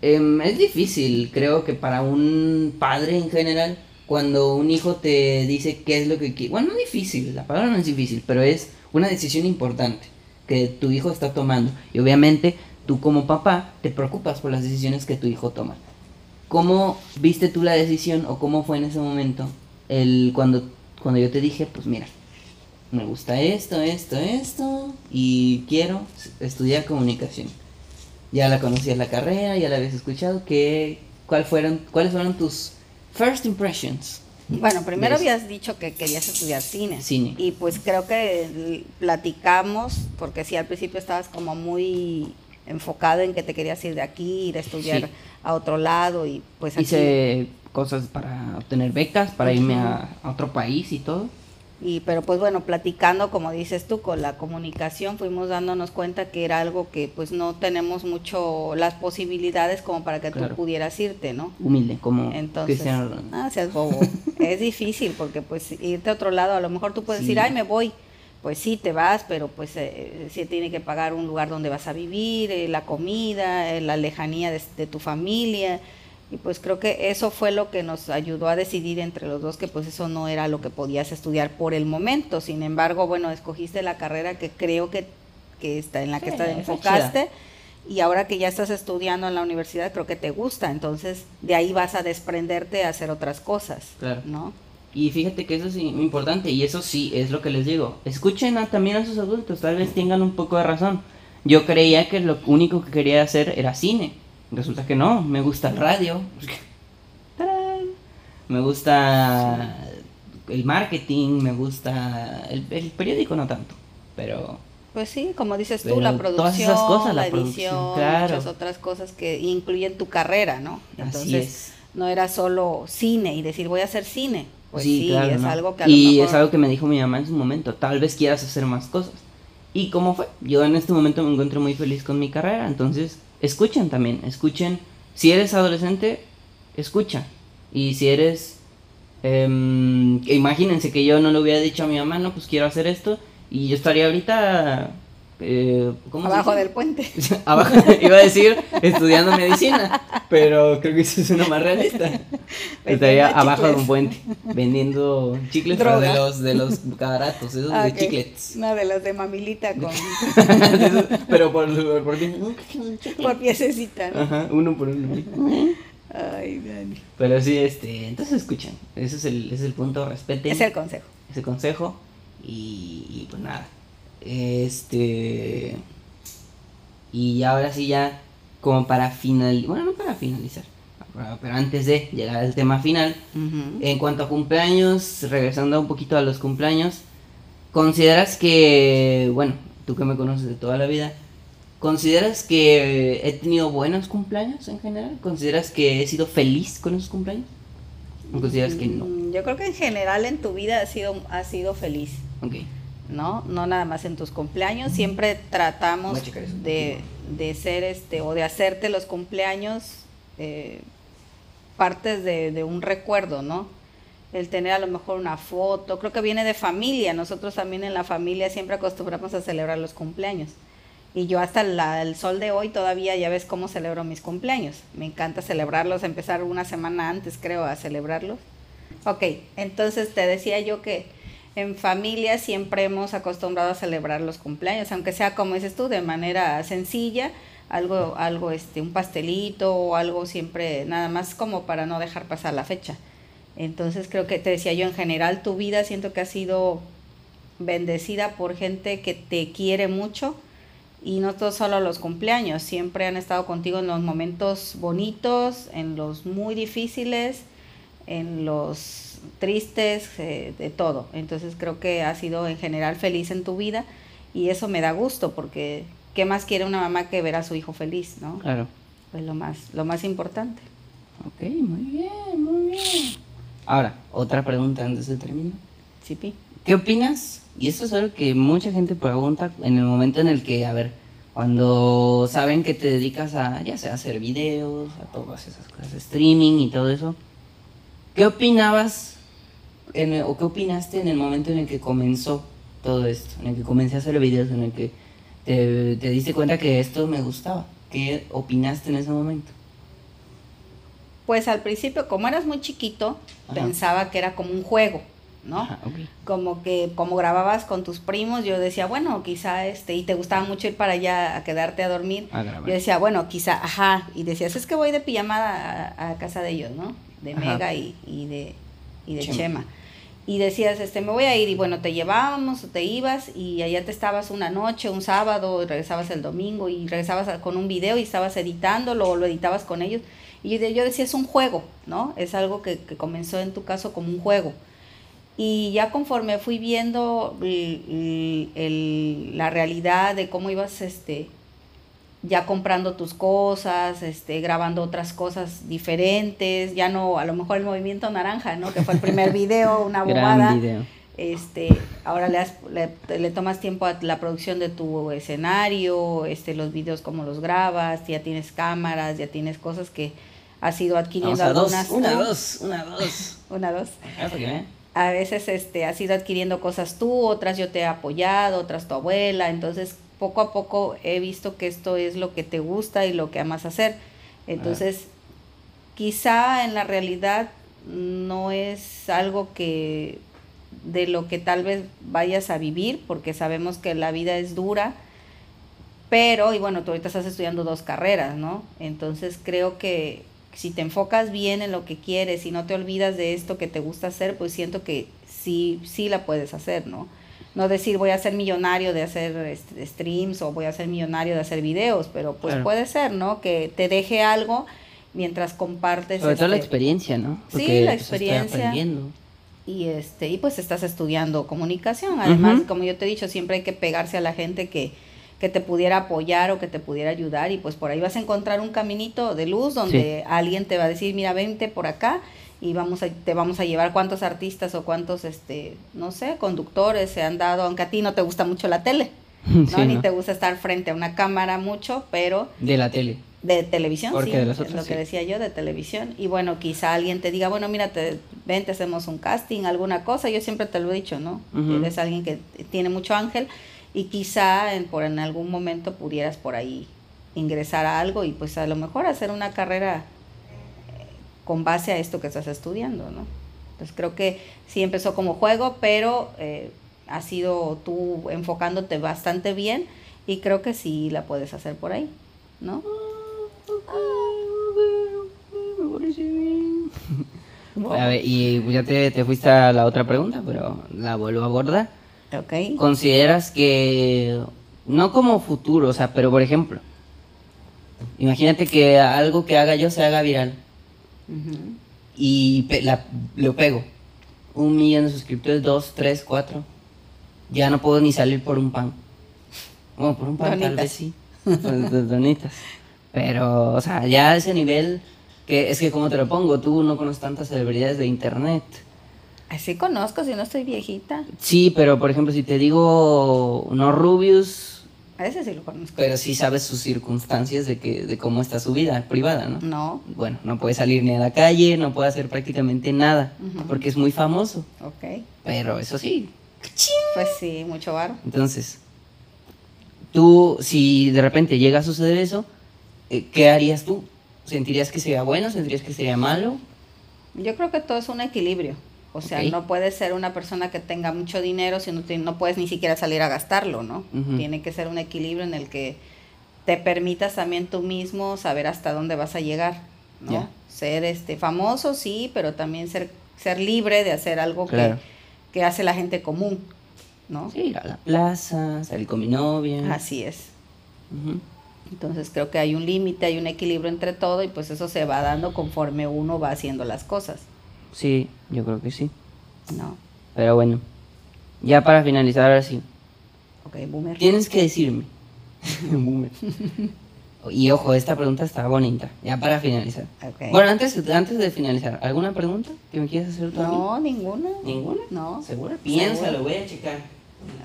em, es difícil, creo que para un padre en general, cuando un hijo te dice qué es lo que quiere. Bueno, no difícil, la palabra no es difícil, pero es una decisión importante que tu hijo está tomando. Y obviamente tú como papá te preocupas por las decisiones que tu hijo toma. ¿Cómo viste tú la decisión o cómo fue en ese momento el cuando, cuando yo te dije, pues mira, me gusta esto, esto, esto, y quiero estudiar comunicación. Ya la conocías la carrera, ya la habías escuchado, ¿qué, cuál fueron, ¿cuáles fueron tus first impressions? Bueno, primero habías dicho que querías estudiar cine. Cine. Y pues creo que platicamos, porque sí, al principio estabas como muy enfocado en que te querías ir de aquí, ir a estudiar Sí. a otro lado y pues aquí. Hice cosas para obtener becas, para irme a, a otro país y todo. Y, pero pues bueno, platicando, como dices tú, con la comunicación, fuimos dándonos cuenta que era algo que pues no tenemos mucho las posibilidades como para que Claro. tú pudieras irte, ¿no? Humilde, como Entonces, Cristiano ah, seas bobo. es difícil porque pues irte a otro lado, a lo mejor tú puedes Sí. decir, ay, me voy. Pues sí, te vas, pero pues eh, sí tiene que pagar un lugar donde vas a vivir, eh, la comida, eh, la lejanía de, de tu familia. Y pues creo que eso fue lo que nos ayudó a decidir entre los dos que pues eso no era lo que podías estudiar por el momento. Sin embargo, bueno, escogiste la carrera que creo que, que está en la que te está enfocaste y ahora que ya estás estudiando en la universidad creo que te gusta, entonces de ahí vas a desprenderte a hacer otras cosas, Claro. ¿no? Y fíjate que eso es importante y eso sí es lo que les digo. Escuchen a- también a sus adultos, tal vez tengan un poco de razón. Yo creía que lo único que quería hacer era cine. Resulta que no, me gusta el radio. ¡Tarán! Me gusta el marketing, me gusta el, el periódico no tanto, pero Pues sí, como dices tú, la todas producción, esas cosas, la la edición, claro. muchas otras cosas que incluyen tu carrera, ¿no? Entonces, así es. no era solo cine y decir voy a hacer cine. Pues Sí, sí, claro, es ¿no? algo que a lo Y mejor... es algo que me dijo mi mamá en su momento, tal vez quieras hacer más cosas. ¿Y cómo fue? Yo en este momento me encuentro muy feliz con mi carrera, entonces escuchen también, escuchen. Si eres adolescente, escucha. Y si eres... em, imagínense que yo no le hubiera dicho a mi mamá, no, pues quiero hacer esto, y yo estaría ahorita... eh, ¿cómo se Abajo del puente. <laughs> Abajo, <laughs> iba a decir estudiando medicina, pero creo que eso es una más realista. <laughs> Estaría abajo de un puente, vendiendo chicles pero de los de los baratos, esos de chiclets. Una de las de mamilita con pero por, por, por- por piececita, ¿no? Ajá, uno por uno. Ay, Dani. Pero sí, este, entonces escuchen. Ese es el, ese es el punto, respeten Es el consejo. ese consejo. Y, y pues nada. Este. Y ahora sí ya, como para finalizar. Bueno, no para finalizar. Pero, antes de llegar al tema final. En cuanto a cumpleaños, regresando un poquito a los cumpleaños. ¿Consideras que, bueno, tú que me conoces de toda la vida, ¿consideras que he tenido buenos cumpleaños en general? ¿Consideras que he sido feliz con esos cumpleaños? ¿O consideras que no? Mm, Yo creo que en general en tu vida has sido, has sido feliz, Ok. ¿No? No nada más en tus cumpleaños. Siempre tratamos de, de ser este o de hacerte los cumpleaños eh, partes de, de un recuerdo, ¿no? El tener a lo mejor una foto, creo que viene de familia. Nosotros también en la familia siempre acostumbramos a celebrar los cumpleaños. Y yo hasta la- el sol de hoy todavía ya ves cómo celebro mis cumpleaños. Me encanta celebrarlos, empezar una semana antes creo a celebrarlos. Ok, entonces te decía yo que en familia siempre hemos acostumbrado a celebrar los cumpleaños, aunque sea como dices tú, de manera sencilla, algo, algo, este, un pastelito o algo siempre, nada más como para no dejar pasar la fecha. Entonces creo que te decía yo, en general tu vida siento que ha sido bendecida por gente que te quiere mucho y no todo solo los cumpleaños, siempre han estado contigo en los momentos bonitos, en los muy difíciles, en los tristes, eh, de todo. Entonces creo que has sido en general feliz en tu vida y eso me da gusto porque ¿qué más quiere una mamá que ver a su hijo feliz, no? Claro. Pues lo más, lo más importante. Ok, muy bien, muy bien. Ahora, otra pregunta antes de terminar. Sí, Pi. ¿Qué opinas? Y esto es algo que mucha gente pregunta en el momento en el que, a ver, cuando saben que te dedicas a, ya sea, hacer videos, a todas esas cosas, streaming y todo eso. ¿Qué opinabas en el- o qué opinaste en el momento en el que comenzó todo esto? En el que comencé a hacer videos, en el que te, te diste cuenta que esto me gustaba. ¿Qué opinaste en ese momento? Pues al principio, como eras muy chiquito, Ajá. pensaba que era como un juego, ¿no? Ajá, ok. Como que como grababas con tus primos, yo decía, bueno, quizá este, y te gustaba mucho ir para allá a quedarte a dormir. A. Yo decía, bueno, quizá, ajá, y decías, es que voy de pijamada a, a casa de ellos, ¿no? De. Mega y, y de, y de Chema. Chema. Y decías, este, me voy a ir, y bueno, te llevábamos, o te ibas, y allá te estabas una noche, un sábado, y regresabas el domingo, y regresabas a- con un video y estabas editándolo, o lo editabas con ellos. Y yo, de- yo decía, es un juego, ¿no? Es algo que, que comenzó en tu caso como un juego. Y ya conforme fui viendo el- el- la realidad de cómo ibas este, ya comprando tus cosas, este, grabando otras cosas diferentes, ya no, a lo mejor el movimiento naranja, ¿no? Que fue el primer <laughs> video, una bobada. Video. Este, ahora le, das- le, le tomas tiempo a la producción de tu escenario, este, los videos cómo los grabas, ya tienes cámaras, ya tienes cosas que has ido adquiriendo Vamos a dos, algunas. una, dos, una, dos. <laughs> Una, dos vean. a veces este, has ido adquiriendo cosas tú, otras yo te he apoyado, otras tu abuela, entonces poco a poco he visto que esto es lo que te gusta y lo que amas hacer. Entonces, quizá en la realidad no es algo que de lo que tal vez vayas a vivir, porque sabemos que la vida es dura, pero, y bueno, tú ahorita estás estudiando dos carreras, ¿no? Entonces creo que si te enfocas bien en lo que quieres y no te olvidas de esto que te gusta hacer, pues siento que sí, sí la puedes hacer, ¿no? No decir voy a ser millonario de hacer este, streams o voy a ser millonario de hacer videos, pero pues Claro. puede ser, ¿no? Que te deje algo mientras compartes. Sobre todo la experiencia, ¿no? Sí, la pues, experiencia. y este y pues estás estudiando comunicación además como yo te he dicho siempre hay que pegarse a la gente que que te pudiera apoyar o que te pudiera ayudar y pues por ahí vas a encontrar un caminito de luz donde alguien te va a decir mira vente por acá y vamos a, te vamos a llevar cuántos artistas o cuántos este no sé conductores se han dado aunque a ti no te gusta mucho la tele <laughs> no Sí, ni ¿no? te gusta estar frente a una cámara mucho pero De la tele. de televisión, Porque sí, de las es otras, lo que decía yo, de televisión. Y bueno, quizá alguien te diga, bueno, mira, te, ven, te hacemos un casting, alguna cosa. Yo siempre te lo he dicho, ¿no? Ujú. Eres alguien que tiene mucho ángel y quizá en, por en algún momento pudieras por ahí ingresar a algo y pues a lo mejor hacer una carrera con base a esto que estás estudiando, ¿no? Entonces creo que sí empezó como juego, pero eh, has sido tú enfocándote bastante bien y creo que sí la puedes hacer por ahí, ¿no? <laughs> A ver, y ya te, te fuiste a la otra pregunta, pero la vuelvo a abordar. Ok. ¿Consideras que, no como futuro, o sea, pero por ejemplo, imagínate que algo que haga yo se haga viral Y pe- la- lo pego? Un millón de suscriptores, dos, tres, cuatro. Ya no puedo ni salir por un pan. Bueno, por un pan tal vez sí. Donitas. Pero, o sea, ya ese nivel, que es que como te lo pongo, tú no conoces tantas celebridades de internet. Así conozco, si no estoy viejita. Sí, pero por ejemplo, si te digo no Rubius, A ese sí lo conozco. pero sí sabes sus circunstancias de que de cómo está su vida privada, ¿no? No, Bueno, no puede salir ni a la calle, no puede hacer prácticamente nada, porque es muy famoso. ok. Pero eso sí. Pues sí, mucho varo. Entonces, tú, si de repente llega a suceder eso, eh, ¿qué harías tú? ¿Sentirías que sería bueno? ¿Sentirías que sería malo? Yo creo que todo es un equilibrio. O sea, no puedes ser una persona que tenga mucho dinero si no, te- no puedes ni siquiera salir a gastarlo, ¿no? Tiene que ser un equilibrio en el que te permitas también tú mismo saber hasta dónde vas a llegar, ¿no? Ser este famoso, sí, pero también ser, ser libre de hacer algo Claro. que, que hace la gente común, ¿no? Sí, ir a la plaza, salir con mi novia. Así es. Entonces creo que hay un límite, hay un equilibrio entre todo y pues eso se va dando conforme uno va haciendo las cosas, Sí, yo creo que sí. ¿no? Pero bueno, ya para finalizar ahora sí, Ok, boomer. tienes que decirme, <laughs> Boomer. <laughs> Y ojo, esta pregunta está bonita, ya para finalizar. Bueno, antes, antes de finalizar, ¿alguna pregunta que me quieras hacer tú a mí? No, ninguna. ¿Ninguna? No. ¿Segura? Piénsalo, voy a checar.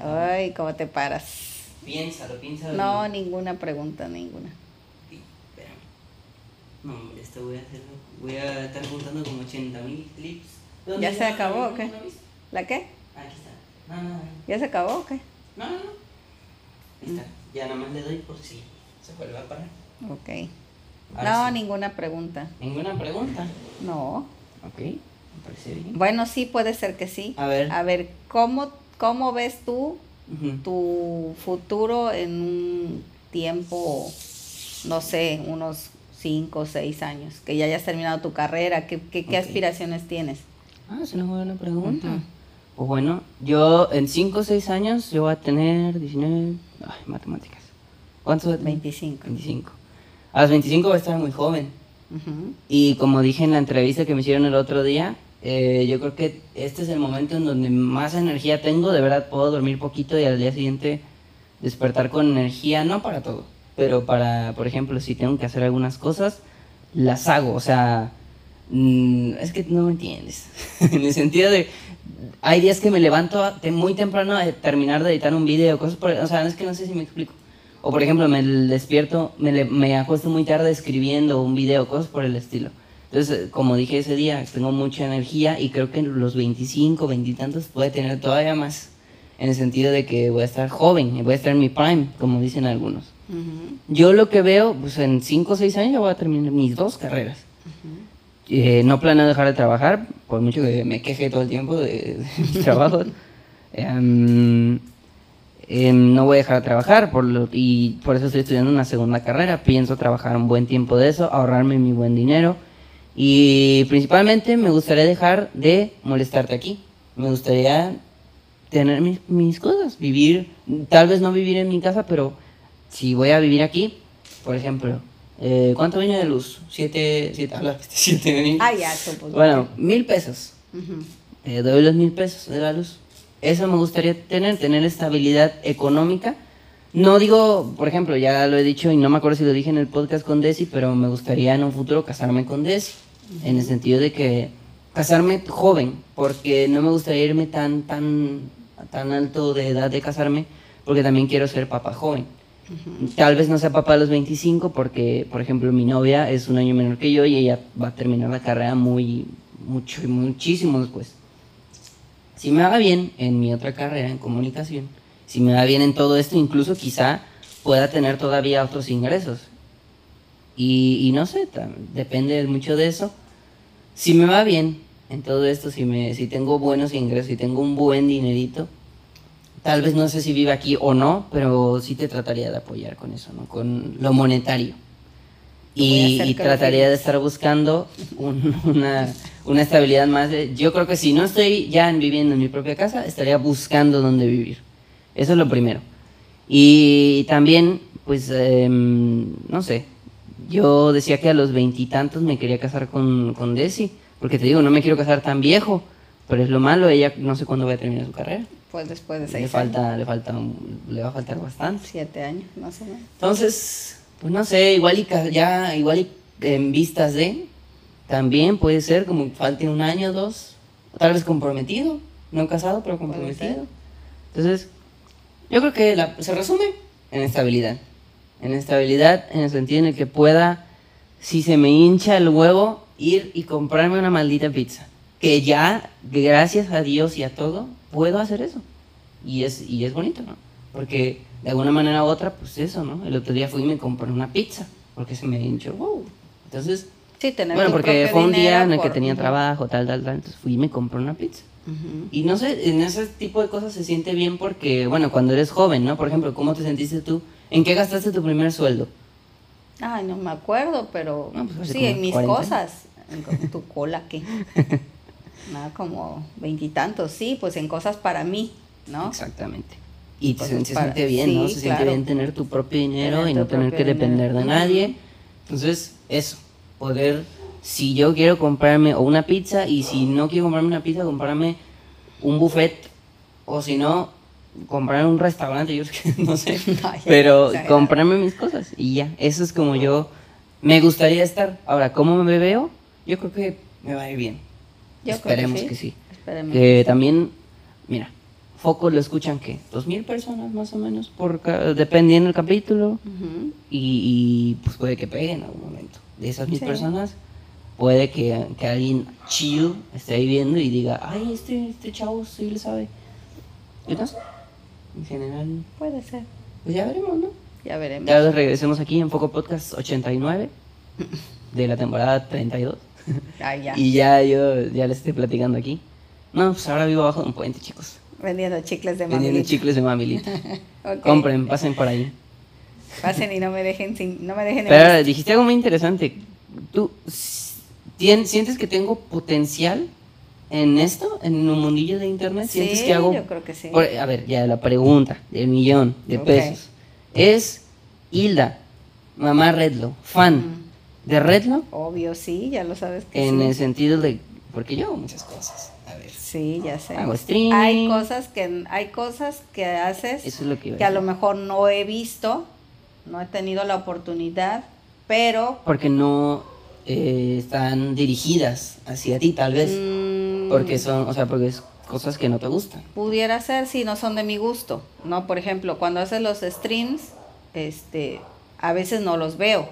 Ay, ¿cómo te paras? Piénsalo, piénsalo. No, ninguna pregunta, ninguna. Espérame. No, hombre, esto voy a hacerlo. Voy a estar juntando como 80 mil clips. ¿Dónde ¿Ya se acabó o ¿No qué? ¿La qué? Aquí está. No, no, no. ¿Ya se acabó o qué? No, no, no. Ahí está. Ya nada más le doy por si se vuelve a parar. Ok. Ahora No, sí. ninguna pregunta. Ninguna pregunta. No. Ok, me parece bien. Bueno, sí, puede ser que sí. A ver. A ver, ¿cómo, cómo ves tú tu futuro en un tiempo, no sé, unos 5 o 6 años? Que ya hayas terminado tu carrera, ¿qué, qué, aspiraciones tienes? Ah, es una buena pregunta. Ujú. Pues bueno, yo en 5 o 6 años yo voy a tener 19... Ay, matemáticas. ¿Cuántos voy a tener? 25. 25. A los 25 voy a estar muy joven. Y como dije en la entrevista que me hicieron el otro día, eh, yo creo que este es el momento en donde más energía tengo. De verdad puedo dormir poquito y al día siguiente despertar con energía, no para todo, pero para, por ejemplo, si tengo que hacer algunas cosas, las hago. O sea, mm, es que no me entiendes. <laughs> en el sentido de, hay días que me levanto muy temprano a terminar de editar un video, cosas por, o sea, es que no sé si me explico. O por ejemplo, me despierto, me, me acuesto muy tarde escribiendo un video, cosas por el estilo. Entonces, eh, como dije ese día, tengo mucha energía y creo que en los 25, 20 y tantos puede tener todavía más. En el sentido de que voy a estar joven, y voy a estar en mi prime, como dicen algunos. Ujú. Yo lo que veo, pues en 5 o 6 años ya voy a terminar mis dos carreras. Eh, no planeo dejar de trabajar, por mucho que me queje todo el tiempo de, de mis trabajos. <laughs> Em, em, no voy a dejar de trabajar por lo- y por eso estoy estudiando una segunda carrera. Pienso trabajar un buen tiempo de eso, ahorrarme mi buen dinero. Y principalmente me gustaría dejar de molestarte aquí. Me gustaría tener mis, mis cosas, vivir, tal vez no vivir en mi casa, pero si voy a vivir aquí, por ejemplo, eh, ¿cuánto viene de luz? Siete, siete, habla, <laughs> siete mil. Ah, ya, pues. Bueno, mil pesos. Ujú. Te doy los mil pesos de la luz. Eso me gustaría tener, tener estabilidad económica. No digo, por ejemplo, ya lo he dicho y no me acuerdo si lo dije en el podcast con Desi, pero me gustaría en un futuro casarme con Desi. En el sentido de que casarme joven, porque no me gustaría irme tan, tan, tan alto de edad de casarme, porque también quiero ser papá joven. Tal vez no sea papá a los 25 porque, por ejemplo, mi novia es un año menor que yo y ella va a terminar la carrera muy, mucho y muchísimo después. Si me va bien en mi otra carrera, en comunicación, si me va bien en todo esto, incluso quizá pueda tener todavía otros ingresos. Y, y no sé, depende mucho de eso. Si me va bien en todo esto, si, me, si tengo buenos ingresos, si tengo un buen dinerito, tal vez no sé si vive aquí o no, pero sí te trataría de apoyar con eso, ¿no? Con lo monetario. Y, trataría de estar buscando un- <laughs> una, una estabilidad más. de- yo creo que si no estoy ya en- viviendo en mi propia casa, estaría buscando dónde vivir. Eso es lo primero. Y también, pues, em, no sé, yo decía que a los veintitantos me quería casar con, con Desi, porque te digo, no me quiero casar tan viejo, pero es lo malo, ella no sé cuándo va a terminar su carrera. Pues después de Le seis falta, le falta, un- le va a faltar bastante. años, siete años, más o menos. Entonces, pues no sé, igual y ya, igual y en vistas de, también puede ser como falte un año dos, tal vez comprometido, no casado, pero comprometido. Entonces, yo creo que la- se resume en estabilidad. En estabilidad en el sentido en el que pueda, si se me hincha el huevo, ir y comprarme una maldita pizza. Que ya, gracias a Dios y a todo, puedo hacer eso. Y es, y es bonito, ¿no? Porque de alguna manera u otra, pues eso, ¿no? El otro día fui y me compré una pizza, porque se me hinchó huevo. Entonces, Sí, tener bueno, porque fue un día en el que tenía trabajo, tal, tal, tal. Entonces fui y me compré una pizza. Y no sé, en ese tipo de cosas se siente bien porque, bueno, cuando eres joven, ¿no? Por ejemplo, ¿cómo te sentiste tú? ¿En qué gastaste tu primer sueldo? Ay, no me acuerdo, pero No, pues sí, en mis 40 cosas. En tu cola, ¿qué? <laughs> Nada, como veintitantos, sí, pues en cosas para mí, ¿no? Exactamente. Y te Pues se, es se para- siente bien, ¿no? Se siente bien tener tu propio dinero y no tener que depender dinero. de nadie. Entonces, eso, poder, si yo quiero comprarme o una pizza y si no quiero comprarme una pizza, comprarme un buffet o si no, comprar un restaurante, yo <laughs> no sé, <laughs> No, pero exagerado. comprarme mis cosas y ya, eso es como yo me gustaría estar. Ahora, ¿cómo me veo? Yo creo que me va a ir bien. Yo creo Esperemos que sí. Esperemos. Que también, mira, Foco lo escuchan que dos mil personas más o menos, por dependiendo del capítulo, y, y, pues puede que pegue en algún momento. De esas mil Sí. personas, puede que, que alguien chill esté ahí viendo y diga, ay, este, este chavo sí le sabe. Yo no sé. En general, Puede ser. pues ya veremos, ¿no? Ya veremos. Ya regresemos aquí en Foco Podcast 89 de la temporada 32. Ay, ya. Y ya yo ya les estoy platicando aquí. No, pues ahora vivo abajo de un puente, chicos. Vendiendo chicles de Vendiendo mamilita. chicles de mamilita. <laughs> Ok. Compren, pasen por ahí. Pasen y no me dejen sin, no me dejen en Pero ahora, dijiste algo muy interesante. ¿Tú sientes que tengo potencial en esto, en un mundillo de internet? ¿Sientes Sí, que hago...? yo creo que sí. Por- a ver, ya la pregunta del millón de Ok. pesos. Es Hilda, mamá Redlo, fan Mm. De Redlo Obvio, sí, ya lo sabes que en sí. el sentido de... Porque yo hago muchas cosas. A ver, Sí, ya sé. hago streaming. Hay cosas que hay cosas que haces Eso es lo que a que a lo mejor no he visto, no he tenido la oportunidad, pero Porque no eh, están dirigidas hacia ti, tal vez. mm, Porque son, o sea, porque es cosas que no te gustan. pudiera ser si no son de mi gusto, ¿no? Por ejemplo, cuando haces los streams, este, a veces no los veo.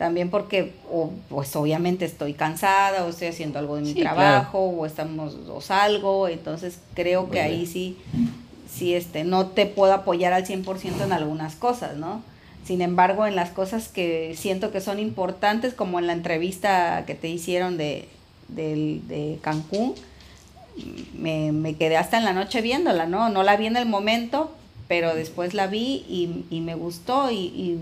También porque, o, pues obviamente estoy cansada, o estoy haciendo algo de mi Sí, trabajo, o estamos, o salgo, entonces creo que ahí sí, sí, este, no te puedo apoyar al 100% en algunas cosas, ¿no? Sin embargo, en las cosas que siento que son importantes, como en la entrevista que te hicieron de, del- de Cancún, me, me quedé hasta en la noche viéndola, ¿no? No la vi en el momento, pero después la vi y, y me gustó y, y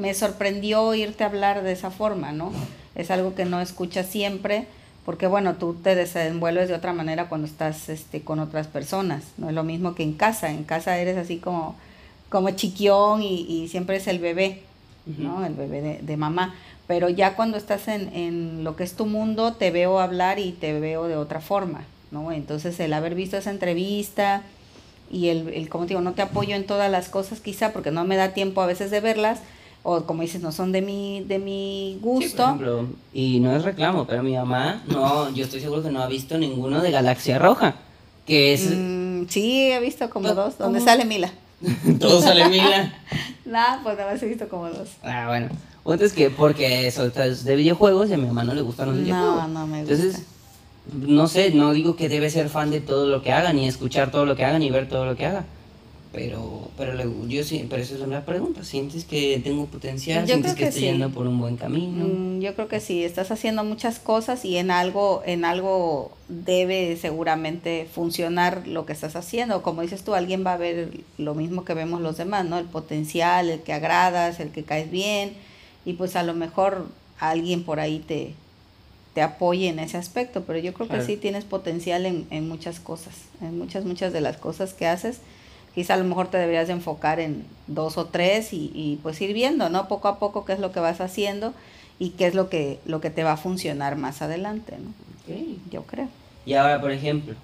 me sorprendió irte a hablar de esa forma, ¿no? Es algo que no escuchas siempre, porque bueno, tú te desenvuelves de otra manera cuando estás este, con otras personas, no es lo mismo que en casa, en casa eres así como, como chiquión y, y siempre es el bebé, ¿no? El bebé de, de mamá. Pero ya cuando estás en, en lo que es tu mundo, te veo hablar y te veo de otra forma, ¿no? Entonces el haber visto esa entrevista y el, el como te digo, no te apoyo en todas las cosas quizá porque no me da tiempo a veces de verlas, o como dices, no son de mi, de mi Sí, por gusto. ejemplo, y no es reclamo, pero mi mamá, no, yo estoy seguro que no ha visto ninguno de Galaxia Roja. Que es. Mm, sí, he visto como No, dos, donde ¿cómo? sale Mila. <laughs> Todo sale mila. <laughs> Nah, pues nada más he visto como dos. Ah, bueno. Punto es que porque eso es de videojuegos y a mi mamá no le gustan los No, videojuegos. no me gusta. Entonces, no sé, no digo que debe ser fan de todo lo que hagan, ni escuchar todo lo que hagan, ni ver todo lo que haga. Pero, pero le- yo sí, pero esa es una pregunta. ¿Sientes que tengo potencial? Yo ¿Sientes creo que, que estoy sí. yendo por un buen camino? Mm, yo creo que sí, estás haciendo muchas cosas y en algo, en algo debe seguramente funcionar lo que estás haciendo. Como dices tú, alguien va a ver lo mismo que vemos los demás, ¿no? El potencial, el que agradas, el que caes bien, y pues a lo mejor alguien por ahí te, te apoye en ese aspecto, pero yo creo Claro. que sí tienes potencial en, en muchas cosas, en muchas, muchas de las cosas que haces. Quizá a lo mejor te deberías de enfocar en dos o tres y, y pues ir viendo, ¿no? Poco a poco qué es lo que vas haciendo y qué es lo que, lo que te va a funcionar más adelante, ¿no? Ok. Yo creo. Y ahora, por ejemplo,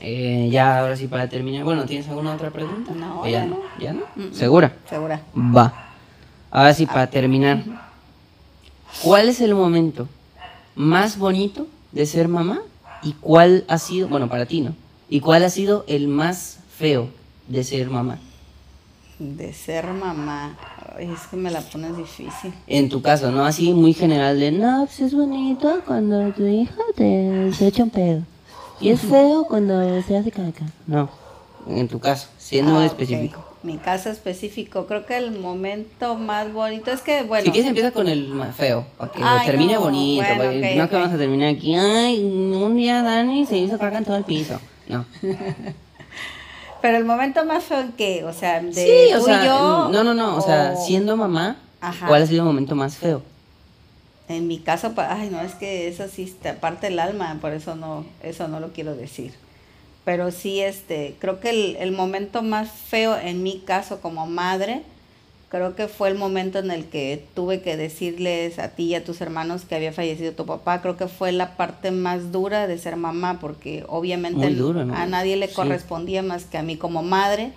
eh, ya ahora sí para terminar, bueno, ¿tienes alguna otra pregunta? No, ¿O ya ya no. no. ¿Ya no? Mm, mm. ¿Segura? Segura. Va. Ahora sí, para terminar. ¿Cuál es el momento más bonito de ser mamá? ¿Y cuál ha sido, bueno, para ti, ¿no? ¿Y cuál ha sido el más feo de ser mamá? De ser mamá. Ay, es que me la pones difícil. En tu caso, ¿no? Así muy general de, no, pues es bonito cuando tu hija te se echa un pedo. Y es feo cuando se hace caca. No, en tu caso, siendo Ah, específico. ok. Mi caso específico, creo que el momento más bonito es que, bueno, Si quieres empieza con el más feo, para que Ay, termine no, bonito, bueno, porque ok, no ok. que vamos a terminar aquí, ay, un día Dani se hizo caca en todo el piso. No. <laughs> pero el momento más feo en que, o sea, de sí, o tú sea, y yo. no, no, no, o sea, siendo mamá, Ajá. ¿cuál ha sido el momento más feo? En mi caso, pa- ay, no, es que eso sí te parte el alma, por eso no, eso no lo quiero decir. Pero sí, este, creo que el, el momento más feo en mi caso como madre creo que fue el momento en el que tuve que decirles a ti y a tus hermanos que había fallecido tu papá. Creo que fue la parte más dura de ser mamá, porque obviamente Muy duro, ¿no? a nadie le Sí. correspondía más que a mí como madre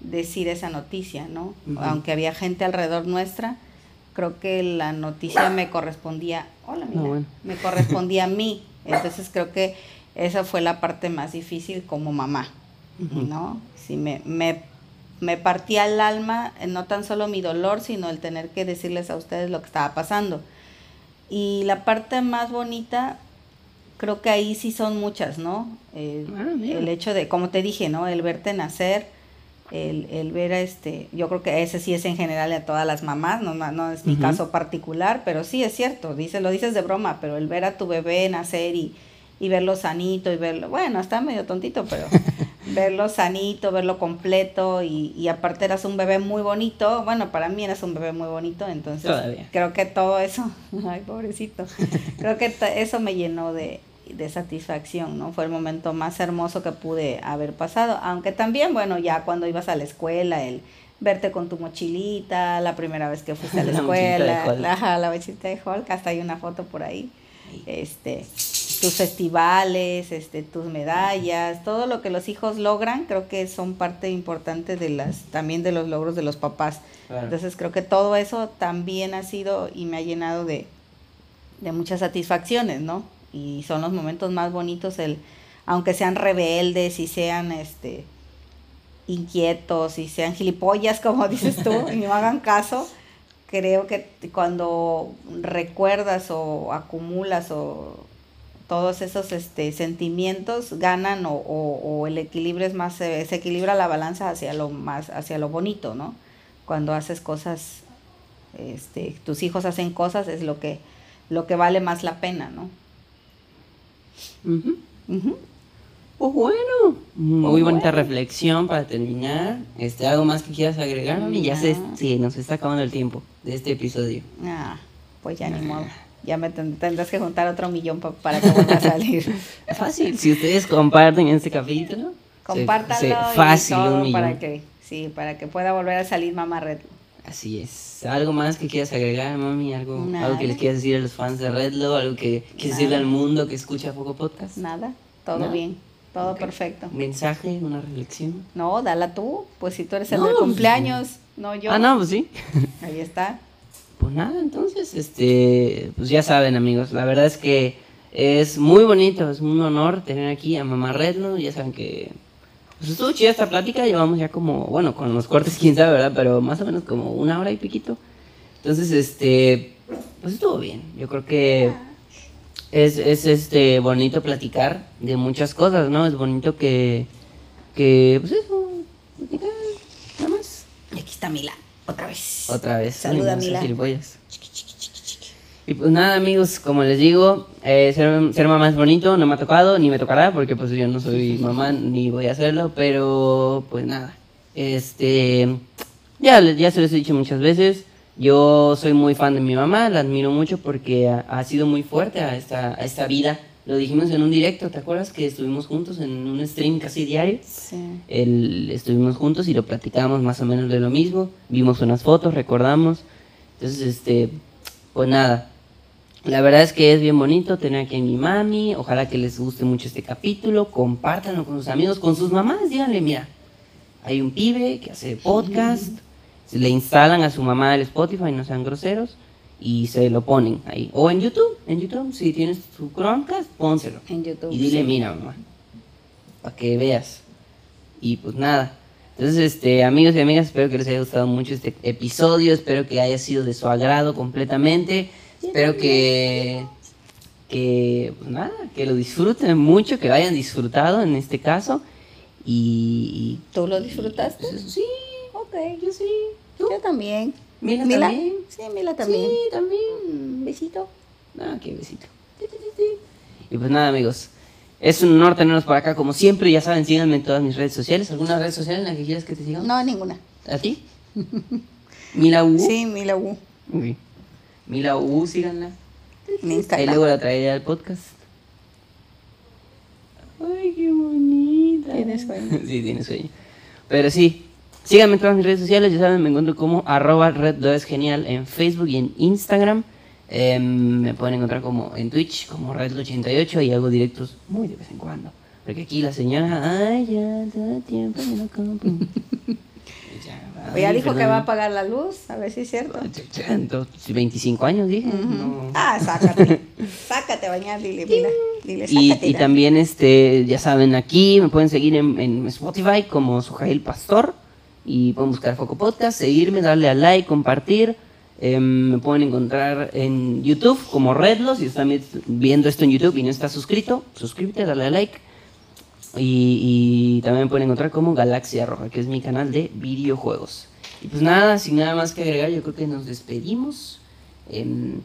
decir esa noticia, ¿no? Aunque había gente alrededor nuestra, creo que la noticia me correspondía, hola, mira, bueno. me correspondía a mí. Entonces creo que esa fue la parte más difícil como mamá. ¿no? Sí, me, me, me partía el alma, eh, no tan solo mi dolor, sino el tener que decirles a ustedes lo que estaba pasando. Y la parte más bonita, creo que ahí sí son muchas, ¿no? Eh, Ah, el hecho de, como te dije, ¿no? El verte nacer, el, el ver a este, yo creo que ese sí es en general a todas las mamás, no, no, no es mi caso particular, pero sí es cierto, dice, lo dices de broma, pero el ver a tu bebé nacer y, y verlo sanito y verlo, bueno, está medio tontito, pero <laughs> verlo sanito, verlo completo y, y aparte eras un bebé muy bonito, bueno, para mí eras un bebé muy bonito, entonces Todavía. creo que todo eso, <laughs> ay, pobrecito, creo que eso me llenó de, de satisfacción, ¿no? Fue el momento más hermoso que pude haber pasado, aunque también, bueno, ya cuando ibas a la escuela, el verte con tu mochilita, la primera vez que fuiste a la <laughs> La escuela, la, la mochilita de Hulk, hasta hay una foto por ahí, este, tus festivales, este, tus medallas, todo lo que los hijos logran, creo que son parte importante de las, también de los logros de los papás. Claro. Entonces creo que todo eso también ha sido y me ha llenado de, de muchas satisfacciones, ¿no? Y son los momentos más bonitos, el, aunque sean rebeldes y sean este inquietos y sean gilipollas, como dices tú, y no hagan <laughs> caso, creo que cuando recuerdas o acumulas o todos esos este, sentimientos ganan o, o- o el equilibrio es más, se, se equilibra la balanza hacia lo más, hacia lo bonito, ¿no? Cuando haces cosas, este, tus hijos hacen cosas, es lo que, lo que vale más la pena, ¿no? Ujú. Ujú. Pues bueno, muy Pues bonita bueno. reflexión para terminar. Este, ¿Algo más que quieras agregar? mami? ya se, sí, nos está acabando el tiempo de este episodio. Ah, pues ya ni modo. Ya me ten- tendrás que juntar otro millón pa- para que vuelva a salir. <laughs> Fácil, si ustedes comparten este capítulo, y fácil, un para que, sí, para que pueda volver a salir Mamá Red. Así es. ¿Algo más que quieras agregar, mami? ¿Algo, Nada. algo que les quieras decir a los fans de Redlo? ¿Algo que quieras decirle al mundo que escucha Poco Podcast? Nada, todo Nada. bien, todo perfecto. ¿Un mensaje? ¿Una reflexión? No, dala tú, pues si tú eres el No, del pues, cumpleaños, no yo. Ah, no, pues sí. Ahí está. Pues nada, entonces, este, pues ya saben amigos, la verdad es que es muy bonito, es un honor tener aquí a Mamá Redlo, ya saben que, pues estuvo chida esta plática, llevamos ya como, bueno, con los cortes quién sabe, ¿verdad? Pero más o menos como una hora y piquito. Entonces, este, pues estuvo bien, yo creo que es, es este, bonito platicar de muchas cosas, ¿no? Es bonito que, que, pues eso, platicar, nada más. Y aquí está Mila, otra vez. Otra vez. Saluda, Ay, no, son Mila. Y pues nada, amigos, como les digo, eh, ser, ser mamá es bonito, no me ha tocado, ni me tocará, porque pues yo no soy mamá, ni voy a hacerlo, pero pues nada. Este, ya, ya se les he dicho muchas veces, yo soy muy fan de mi mamá, la admiro mucho porque ha, ha sido muy fuerte a esta, a esta vida. Lo dijimos en un directo, ¿te acuerdas que estuvimos juntos en un stream casi diario? Sí. el- estuvimos juntos y lo platicamos más o menos de lo mismo, vimos unas fotos, recordamos. Entonces, este, pues nada, la verdad es que es bien bonito tener aquí a mi mami, ojalá que les guste mucho este capítulo, compártanlo con sus amigos, con sus mamás, díganle, mira, hay un pibe que hace podcast, se le instalan a su mamá el Spotify, no sean groseros, y se lo ponen ahí. O en YouTube, en YouTube, si tienes tu Chromecast, pónselo. En YouTube. Y dile, sí. mira, mamá, para que veas. Y pues nada. Entonces, este, amigos y amigas, espero que les haya gustado mucho este episodio. Espero que haya sido de su agrado completamente. Espero que, que, pues nada, que lo disfruten mucho, que lo hayan disfrutado en este caso. Y. ¿Tú lo y, disfrutaste? pues, sí, Ok, yo sí. ¿Tú? yo también. Mila también. Sí, Mila también. Sí, también. Mm, besito. Ah, qué besito. Y pues nada, amigos. Es un honor tenerlos por acá, como siempre. Ya saben, síganme en todas mis redes sociales. ¿Alguna red social en la que quieras que te sigan? No, ninguna. ¿A ti? Mila U. Sí, Mila U. Mila U, síganla. Ahí Instagram. luego la traeré al podcast. Ay, qué bonita. Tiene sueño. <laughs> sí, tiene sueño. Pero sí, Síganme en todas mis redes sociales, ya saben, me encuentro como arroba red es genial en Facebook y en Instagram. Em, me pueden encontrar como en Twitch como Red88 y hago directos muy de vez en cuando. Porque aquí la señora, ay, ya, todo tiempo me lo compro. <laughs> Ya, Ya ay, dijo que va a apagar la luz, a ver si es cierto. Entonces, 25 años dije. no. Ah, sácate. <laughs> sácate a bañar, dile, mira. Dile, Y, y también, este, ya saben, aquí me pueden seguir en, en Spotify como Sujail Pastor. Y pueden buscar Foco Podcast, seguirme, darle a like, compartir. Em, me pueden encontrar en YouTube como Redlos. Si están vi- viendo esto en YouTube y no estás suscrito, suscríbete, dale a like. Y, y también me pueden encontrar como Galaxia Roja, que es mi canal de videojuegos. Y pues nada, sin nada más que agregar, yo creo que nos despedimos. Em,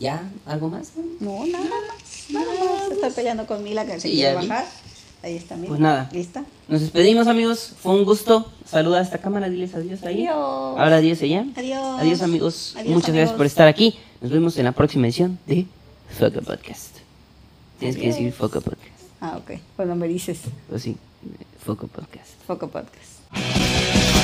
¿Ya? ¿Algo más? No, nada más. Nada más. Estoy peleando con Mila que se Sí, quiere vi. Ahí está, Mila. Pues nada. ¿Lista? Nos despedimos, amigos. Fue un gusto. Saluda a esta cámara, diles adiós ahí. Adiós. Ahora adiós allá. Adiós. Adiós, amigos. Adiós, Muchas gracias por estar aquí. Nos vemos en la próxima edición de Foco Podcast. Tienes que decir Foco Podcast. Ah, ok. Cuando me dices O sí, Foco Podcast. Foco Podcast.